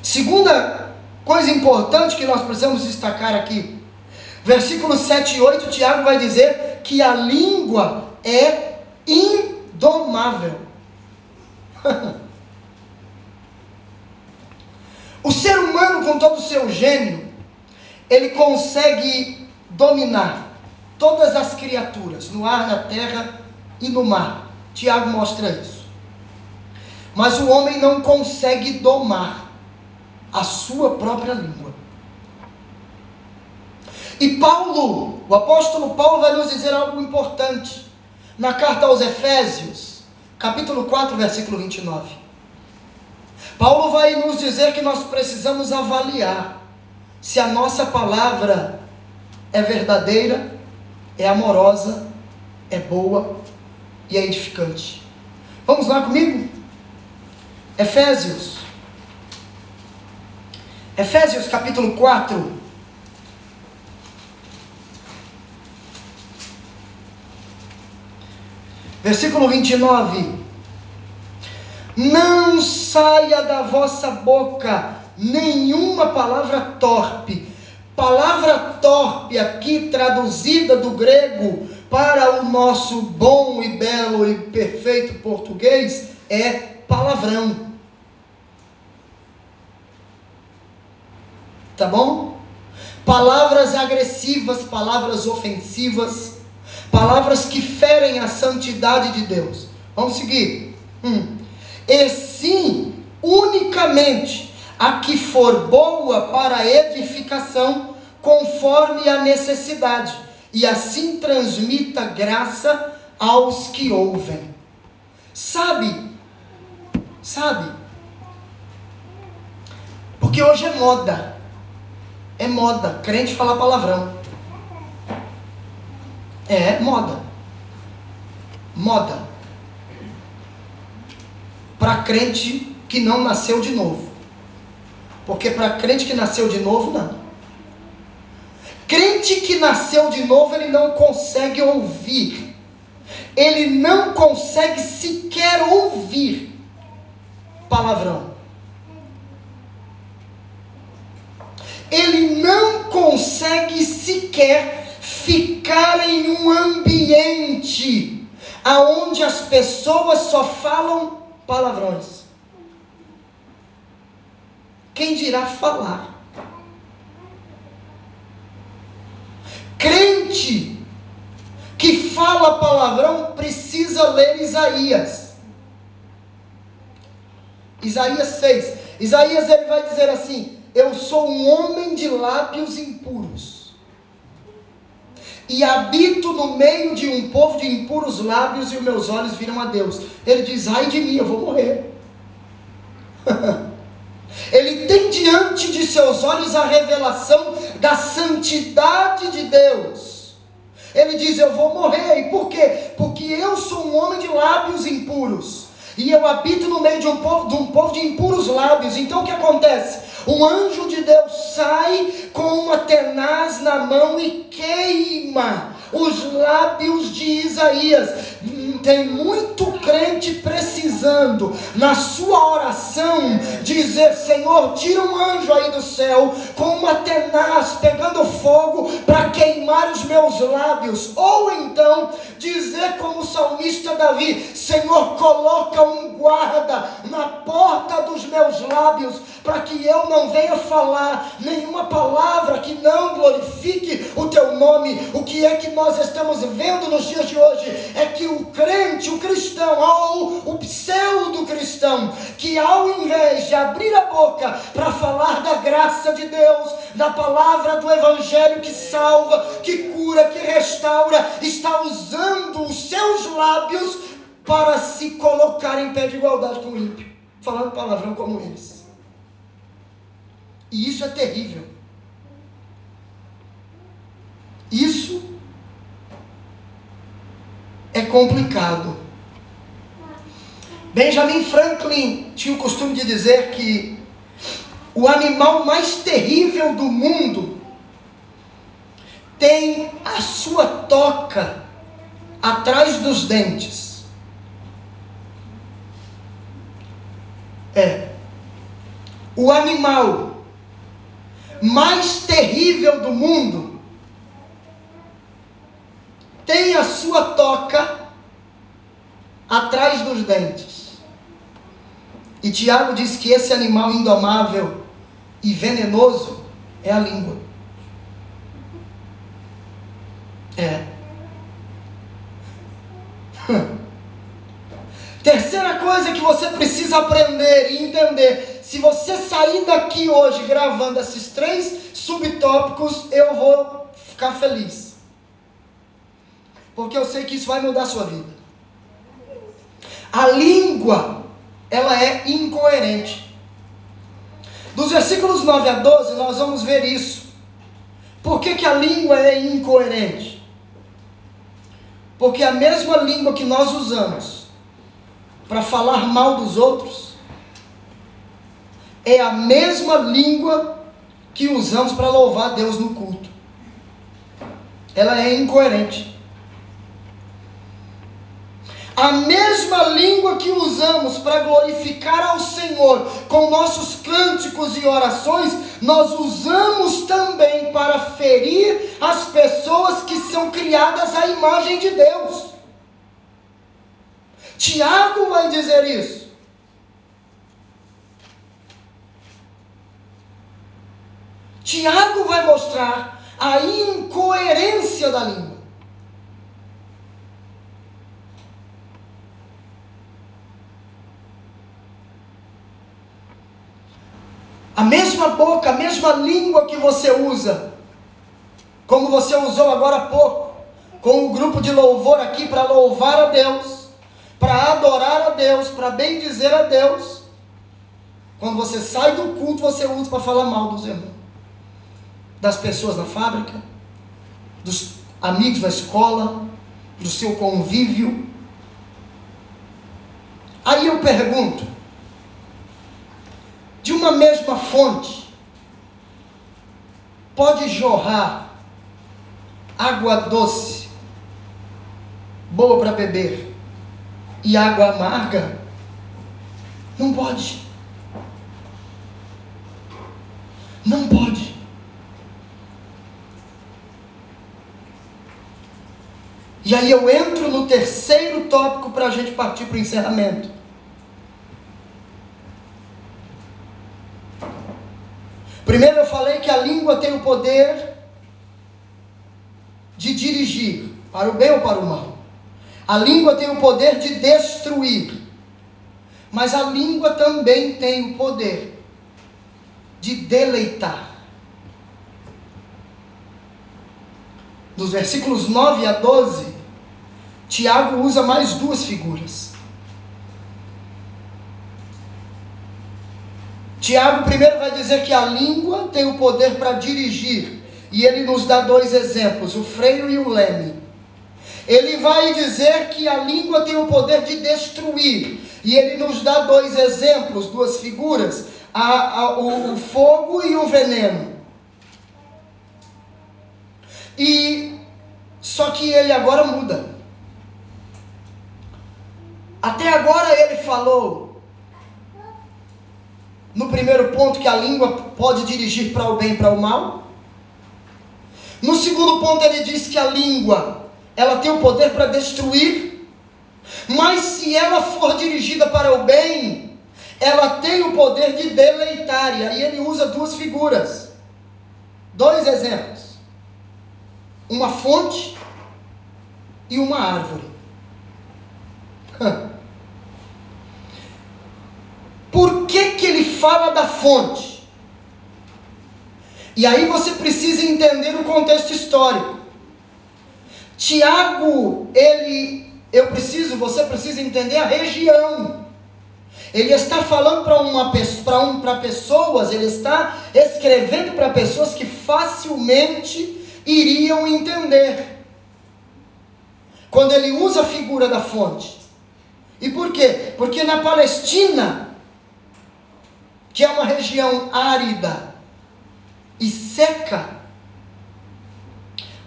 Segunda coisa importante que nós precisamos destacar aqui. Versículos 7 e 8, Tiago vai dizer que a língua é indomável. o ser humano, com todo o seu gênio, ele consegue dominar todas as criaturas, no ar, na terra e no mar. Tiago mostra isso. Mas o homem não consegue domar a sua própria língua. E Paulo, o apóstolo Paulo, vai nos dizer algo importante. Na carta aos Efésios, capítulo 4, versículo 29. Paulo vai nos dizer que nós precisamos avaliar se a nossa palavra é verdadeira, é amorosa, é boa e é edificante. Vamos lá comigo? Efésios. Efésios capítulo 4, Versículo 29. Não saia da vossa boca nenhuma palavra torpe. Palavra torpe, aqui traduzida do grego para o nosso bom e belo e perfeito português, é palavrão. Tá bom? Palavras agressivas, palavras ofensivas palavras que ferem a santidade de Deus. Vamos seguir. Hum. E sim, unicamente a que for boa para edificação, conforme a necessidade, e assim transmita graça aos que ouvem. Sabe? Sabe? Porque hoje é moda. É moda. Crente falar palavrão. É moda. Moda. Para crente que não nasceu de novo. Porque para crente que nasceu de novo, não. Crente que nasceu de novo, ele não consegue ouvir. Ele não consegue sequer ouvir palavrão. Ele não consegue sequer ficar em um ambiente aonde as pessoas só falam palavrões. Quem dirá falar? Crente que fala palavrão precisa ler Isaías. Isaías 6. Isaías ele vai dizer assim: Eu sou um homem de lábios impuros e habito no meio de um povo de impuros lábios e os meus olhos viram a Deus. Ele diz: ai de mim, eu vou morrer. Ele tem diante de seus olhos a revelação da santidade de Deus. Ele diz: Eu vou morrer. E por quê? Porque eu sou um homem de lábios impuros. E eu habito no meio de um povo de, um povo de impuros lábios. Então o que acontece? Um anjo de Deus sai com uma tenaz na mão e queima os lábios de Isaías. Tem muito crente precisando, na sua oração, dizer: Senhor, tira um anjo aí do céu com uma tenaz pegando fogo para queimar os meus lábios. Ou então dizer, como o salmista Davi: Senhor, coloca um guarda na porta dos meus lábios para que eu não venha falar nenhuma palavra que não glorifique o teu nome. O que é que nós estamos vendo nos dias de hoje? É que o crente, o cristão, ou o pseudo-cristão, que ao invés de abrir a boca para falar da graça de Deus, da palavra do Evangelho que salva, que cura, que restaura, está usando os seus lábios para se colocar em pé de igualdade com o ímpio, falando palavrão como eles. E isso é terrível. Isso é complicado. Benjamin Franklin tinha o costume de dizer que o animal mais terrível do mundo tem a sua toca atrás dos dentes. É. O animal mais terrível do mundo tem a sua toca atrás dos dentes. E Tiago diz que esse animal indomável e venenoso é a língua. É. Terceira coisa que você precisa aprender e entender se você sair daqui hoje gravando esses três subtópicos, eu vou ficar feliz. Porque eu sei que isso vai mudar a sua vida. A língua, ela é incoerente. Dos versículos 9 a 12, nós vamos ver isso. Por que, que a língua é incoerente? Porque a mesma língua que nós usamos para falar mal dos outros, é a mesma língua que usamos para louvar Deus no culto. Ela é incoerente. A mesma língua que usamos para glorificar ao Senhor com nossos cânticos e orações, nós usamos também para ferir as pessoas que são criadas à imagem de Deus. Tiago vai dizer isso. Tiago vai mostrar a incoerência da língua. A mesma boca, a mesma língua que você usa, como você usou agora há pouco, com o grupo de louvor aqui para louvar a Deus, para adorar a Deus, para bendizer a Deus. Quando você sai do culto, você usa para falar mal dos irmãos das pessoas na fábrica, dos amigos na escola, do seu convívio. Aí eu pergunto: de uma mesma fonte, pode jorrar água doce, boa para beber, e água amarga? Não pode. Não pode. E aí eu entro no terceiro tópico para a gente partir para o encerramento. Primeiro eu falei que a língua tem o poder de dirigir, para o bem ou para o mal. A língua tem o poder de destruir. Mas a língua também tem o poder de deleitar. dos versículos 9 a 12, Tiago usa mais duas figuras. Tiago primeiro vai dizer que a língua tem o poder para dirigir, E ele nos dá dois exemplos, o freio e o leme. Ele vai dizer que a língua tem o poder de destruir. E ele nos dá dois exemplos, duas figuras: a, a, o, o fogo e o veneno. E só que ele agora muda. Até agora ele falou no primeiro ponto que a língua pode dirigir para o bem e para o mal. No segundo ponto ele diz que a língua ela tem o poder para destruir, mas se ela for dirigida para o bem, ela tem o poder de deleitar. E aí ele usa duas figuras, dois exemplos: uma fonte e uma árvore. Por que, que ele fala da fonte? E aí você precisa entender o contexto histórico. Tiago, ele, eu preciso, você precisa entender a região. Ele está falando para uma para um, pessoas, ele está escrevendo para pessoas que facilmente iriam entender. Quando ele usa a figura da fonte. E por quê? Porque na Palestina que é uma região árida e seca,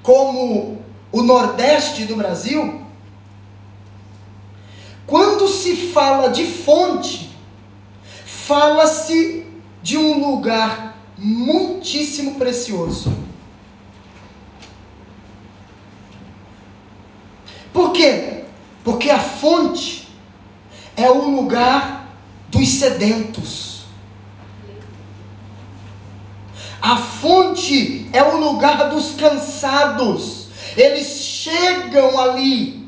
como o Nordeste do Brasil, quando se fala de fonte, fala-se de um lugar muitíssimo precioso. Por quê? Porque a fonte é o lugar dos sedentos. A fonte é o lugar dos cansados. Eles chegam ali.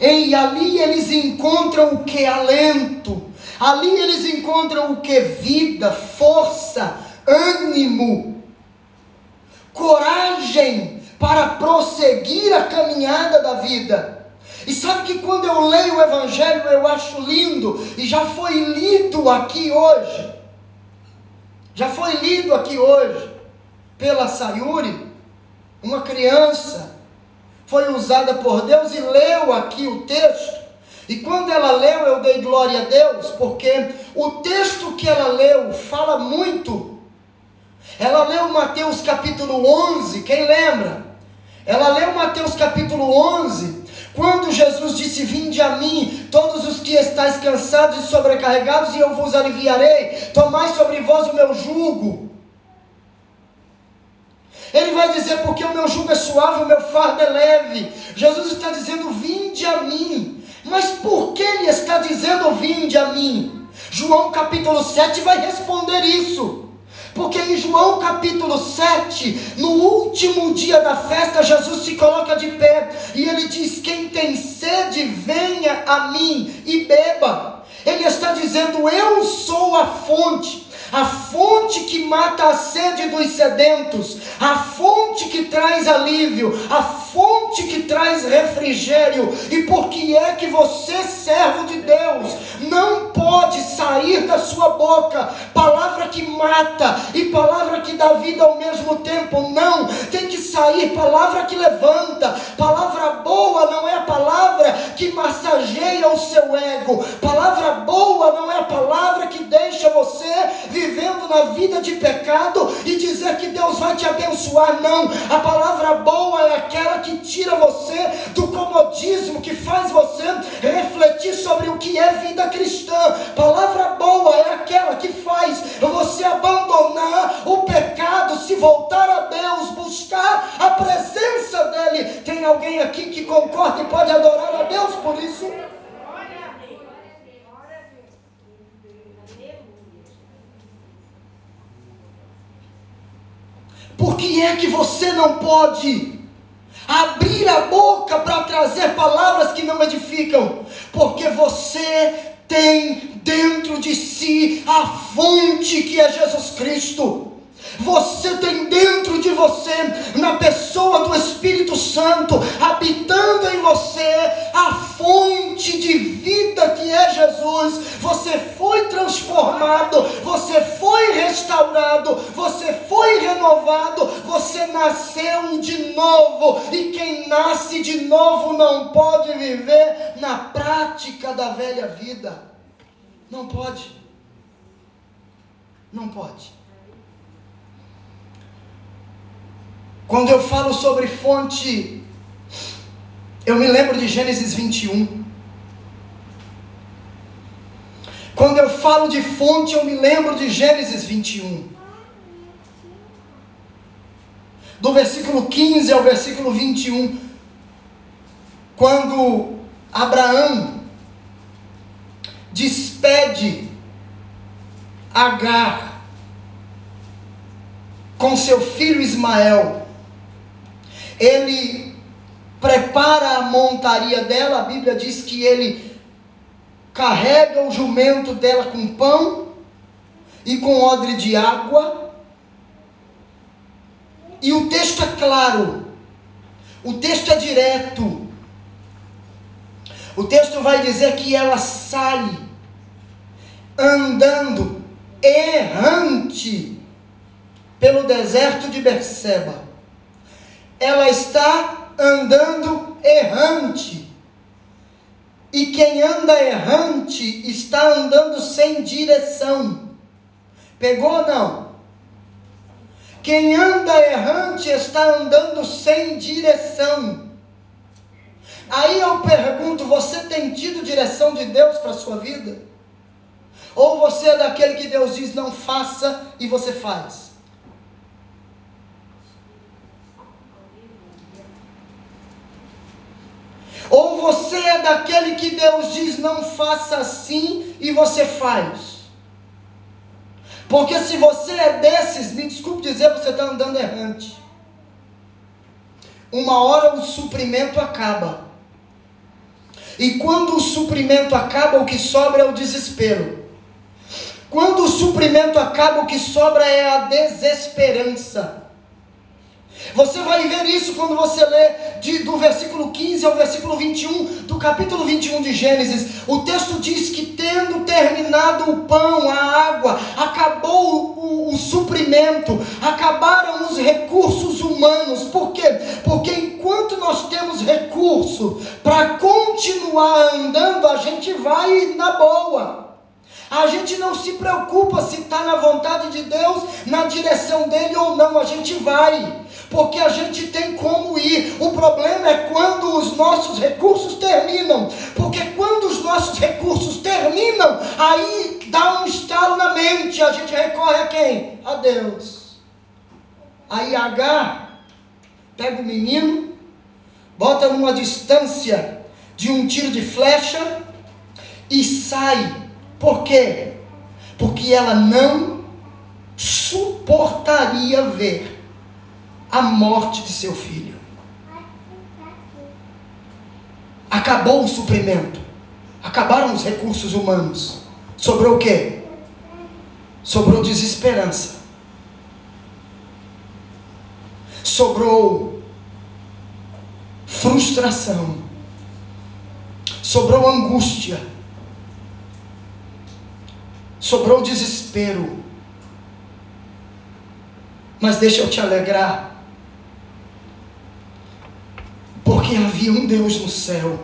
E ali eles encontram o que? Alento. Ali eles encontram o que? Vida, força, ânimo, coragem para prosseguir a caminhada da vida. E sabe que quando eu leio o Evangelho eu acho lindo, e já foi lido aqui hoje. Já foi lido aqui hoje pela Sayuri, uma criança foi usada por Deus e leu aqui o texto. E quando ela leu, eu dei glória a Deus, porque o texto que ela leu fala muito. Ela leu Mateus capítulo 11, quem lembra? Ela leu Mateus capítulo 11, quando Jesus disse: Vinde a mim, todos os que estáis cansados e sobrecarregados, e eu vos aliviarei. Tomai sobre vós o meu jugo. Ele vai dizer: Porque o meu jugo é suave, o meu fardo é leve. Jesus está dizendo: Vinde a mim. Mas por que ele está dizendo: Vinde a mim? João capítulo 7 vai responder isso. Porque em João capítulo 7, no último dia da festa, Jesus se coloca de pé e ele diz: Quem tem sede, venha a mim e beba. Ele está dizendo: Eu sou a fonte a fonte que mata a sede dos sedentos, a fonte que traz alívio, a fonte que traz refrigério. E por que é que você, servo de Deus, não pode sair da sua boca palavra que mata e palavra que dá vida ao mesmo tempo? Não, tem que sair palavra que levanta. Palavra boa não é a palavra que massageia o seu ego. Palavra boa não é a palavra que deixa você vivendo na vida de pecado e dizer que Deus vai te abençoar. Não, a palavra boa é aquela que tira você do comodismo, que faz você refletir sobre o que é vida cristã. Palavra boa é aquela que faz você abandonar o pecado, se voltar a Deus, buscar a presença dEle. Tem alguém aqui que concorda e pode adorar a Deus por isso? Por que é que você não pode abrir a boca para trazer palavras que não edificam? Porque você tem dentro de si a fonte que é Jesus Cristo. Você tem dentro de você, na pessoa do Espírito Santo, habitando em você, a fonte de vida que é Jesus. Você foi transformado, você foi restaurado, você foi renovado, você nasceu novo, e quem nasce de novo não pode viver na prática da velha vida. Não pode. Não pode. Quando eu falo sobre fonte, eu me lembro de Gênesis 21. Quando eu falo de fonte, eu me lembro de Gênesis 21. Do versículo 15 ao versículo 21. Quando Abraão despede Agar com seu filho Ismael, ele prepara a montaria dela, a Bíblia diz que ele carrega o jumento dela com pão e com odre de água. E o texto é claro, o texto é direto. O texto vai dizer que ela sai andando errante pelo deserto de Berseba. Ela está andando errante. E quem anda errante está andando sem direção. Pegou ou não? Quem anda errante está andando sem direção. Aí eu pergunto: você tem tido direção de Deus para a sua vida? Ou você é daquele que Deus diz não faça e você faz? Ou você é daquele que Deus diz não faça assim e você faz? Porque se você é desses, me desculpe dizer, você está andando errante. Uma hora o suprimento acaba. E quando o suprimento acaba, o que sobra é o desespero. Quando o suprimento acaba, o que sobra é a desesperança. Você vai ver isso quando você lê de, do versículo 15 ao versículo 21, do capítulo 21 de Gênesis. O texto diz que, tendo terminado o pão, a água, acabou o, o, o suprimento, acabaram os recursos humanos. Por quê? Porque enquanto nós temos recurso para continuar andando, a gente vai na boa. A gente não se preocupa se está na vontade de Deus, na direção dele ou não, a gente vai porque a gente tem como ir. O problema é quando os nossos recursos terminam, porque quando os nossos recursos terminam, aí dá um estalo na mente, a gente recorre a quem? A Deus. Aí H pega o menino, bota numa distância de um tiro de flecha e sai. Por quê? Porque ela não suportaria ver a morte de seu filho. Acabou o suprimento. Acabaram os recursos humanos. Sobrou o quê? Sobrou desesperança. Sobrou frustração. Sobrou angústia. Sobrou desespero. Mas deixa eu te alegrar. Porque havia um Deus no céu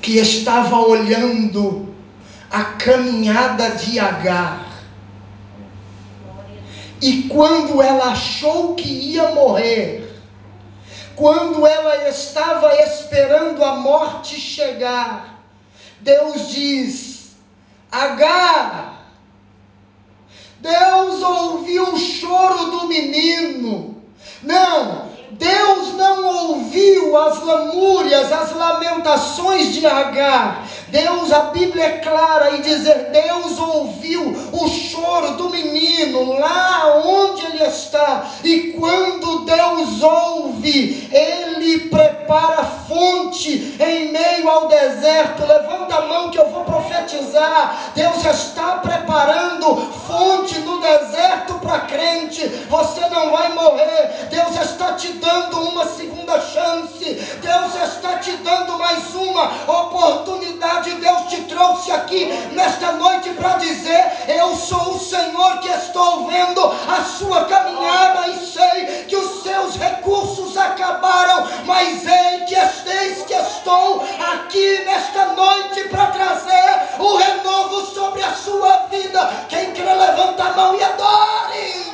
que estava olhando a caminhada de Agar. E quando ela achou que ia morrer, quando ela estava esperando a morte chegar, Deus diz: Agar, Deus ouviu o choro do menino. Não, Deus não ouviu as lamúrias, as lamentações de Agar. Deus, a Bíblia é clara e dizer: Deus ouviu o choro do menino lá onde ele está. E quando Deus ouve, ele prepara fonte em meio ao deserto. Levanta a mão que eu vou profetizar. Deus está preparando fonte no crente. Você não vai morrer. Deus está te dando uma segunda chance. Deus está te dando mais uma oportunidade. Deus te trouxe aqui nesta noite para dizer: Eu sou o Senhor que estou vendo a sua caminhada e sei que os seus recursos acabaram, mas ei que esteis que estou aqui nesta noite para trazer o renovo sobre a sua vida. Quem quer levanta a mão e adore.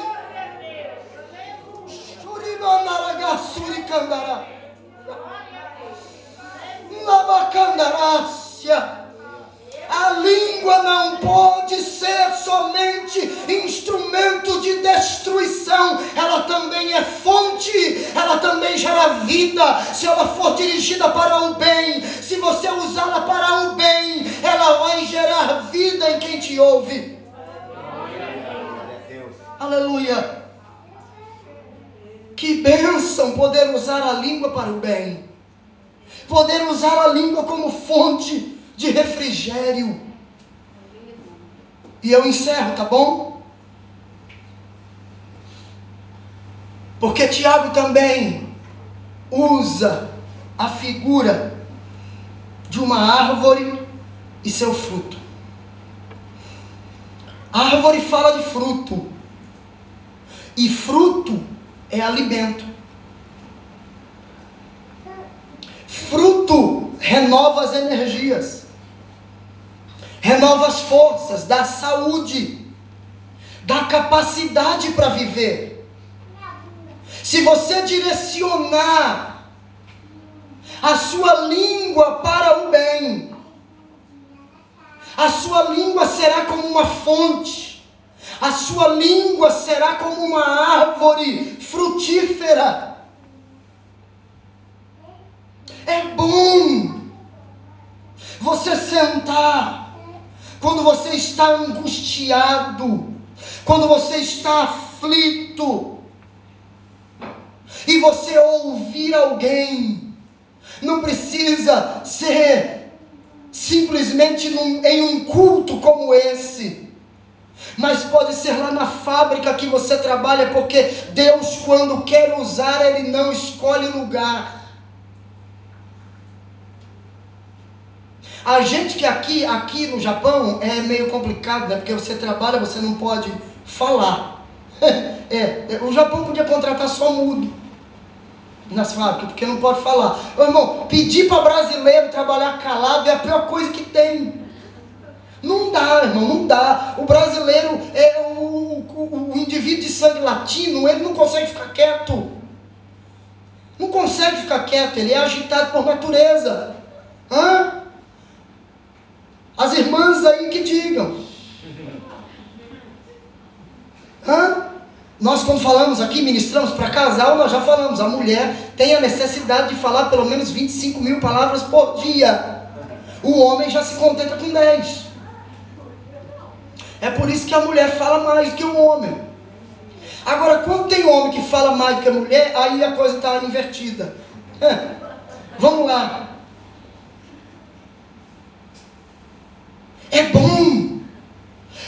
Labacandarácia. A língua não pode ser somente instrumento de destruição, ela também é fonte, ela também gera vida. Se ela for dirigida para o bem, se você usá-la para o bem, ela vai gerar vida em quem te ouve. Aleluia. Que bênção poder usar a língua para o bem, poder usar a língua como fonte de refrigério. E eu encerro, tá bom? Porque Tiago também usa a figura de uma árvore e seu fruto. A árvore fala de fruto, e fruto é alimento. Fruto renova as energias, renova as forças, dá saúde, dá capacidade para viver. Se você direcionar a sua língua para o bem, a sua língua será como uma fonte a sua língua será como uma árvore frutífera. É bom você sentar quando você está angustiado, quando você está aflito, e você ouvir alguém, não precisa ser simplesmente num, em um culto como esse mas pode ser lá na fábrica que você trabalha, porque Deus, quando quer usar, Ele não escolhe lugar. A gente que aqui, aqui no Japão é meio complicado, né? Porque você trabalha, você não pode falar. é, é, o Japão podia contratar só mudo nas fábricas, porque não pode falar. Ô, irmão, pedir para brasileiro trabalhar calado é a pior coisa que tem. Não dá, irmão, não dá. O brasileiro, é o, o, o indivíduo de sangue latino, ele não consegue ficar quieto. Não consegue ficar quieto, ele é agitado por natureza. Hã? As irmãs aí que digam. Hã? Nós, quando falamos aqui, ministramos para casal, nós já falamos, a mulher tem a necessidade de falar pelo menos 25 mil palavras por dia. O homem já se contenta com 10. É por isso que a mulher fala mais que o homem. Agora, quando tem homem que fala mais que a mulher, aí a coisa está invertida. Vamos lá. É bom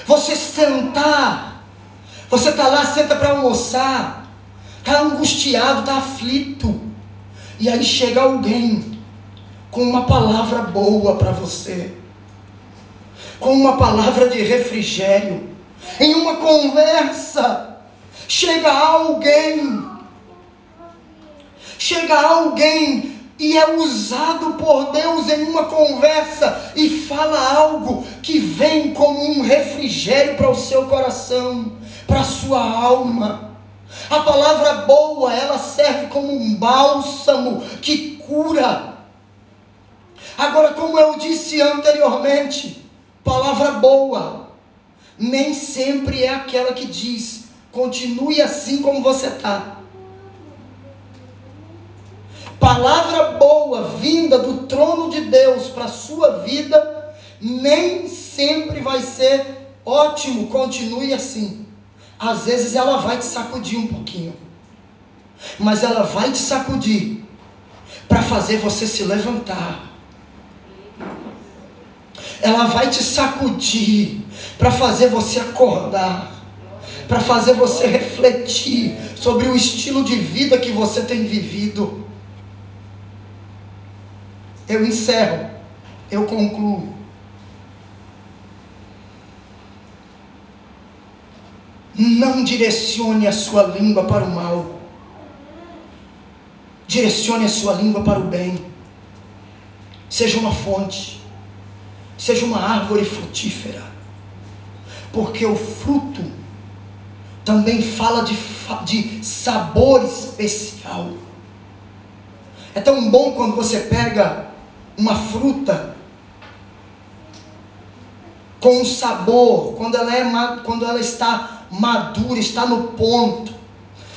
você sentar. Você está lá, senta para almoçar. Está angustiado, está aflito. E aí chega alguém com uma palavra boa para você com uma palavra de refrigério, em uma conversa, chega alguém, chega alguém e é usado por Deus em uma conversa e fala algo que vem como um refrigério para o seu coração, para a sua alma. A palavra boa, ela serve como um bálsamo que cura. Agora, como eu disse anteriormente, Palavra boa nem sempre é aquela que diz: continue assim como você está. Palavra boa vinda do trono de Deus para a sua vida, nem sempre vai ser ótimo, continue assim. Às vezes ela vai te sacudir um pouquinho, mas ela vai te sacudir para fazer você se levantar ela vai te sacudir para fazer você acordar, para fazer você refletir sobre o estilo de vida que você tem vivido. Eu encerro, eu concluo. Não direcione a sua língua para o mal. Direcione a sua língua para o bem. Seja uma fonte Seja uma árvore frutífera. Porque o fruto também fala de, de sabor especial. É tão bom quando você pega uma fruta com um sabor, quando ela, é, quando ela está madura, está no ponto,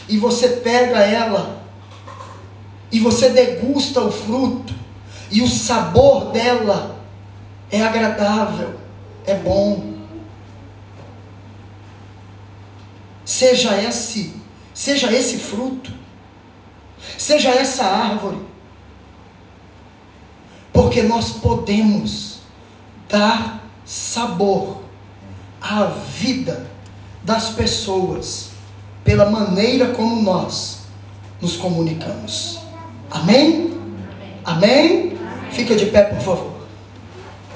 e você pega ela, e você degusta o fruto, e o sabor dela é agradável, é bom. Seja esse, seja esse fruto, seja essa árvore, porque nós podemos dar sabor à vida das pessoas pela maneira como nós nos comunicamos. Amém? Amém? Fica de pé, por favor.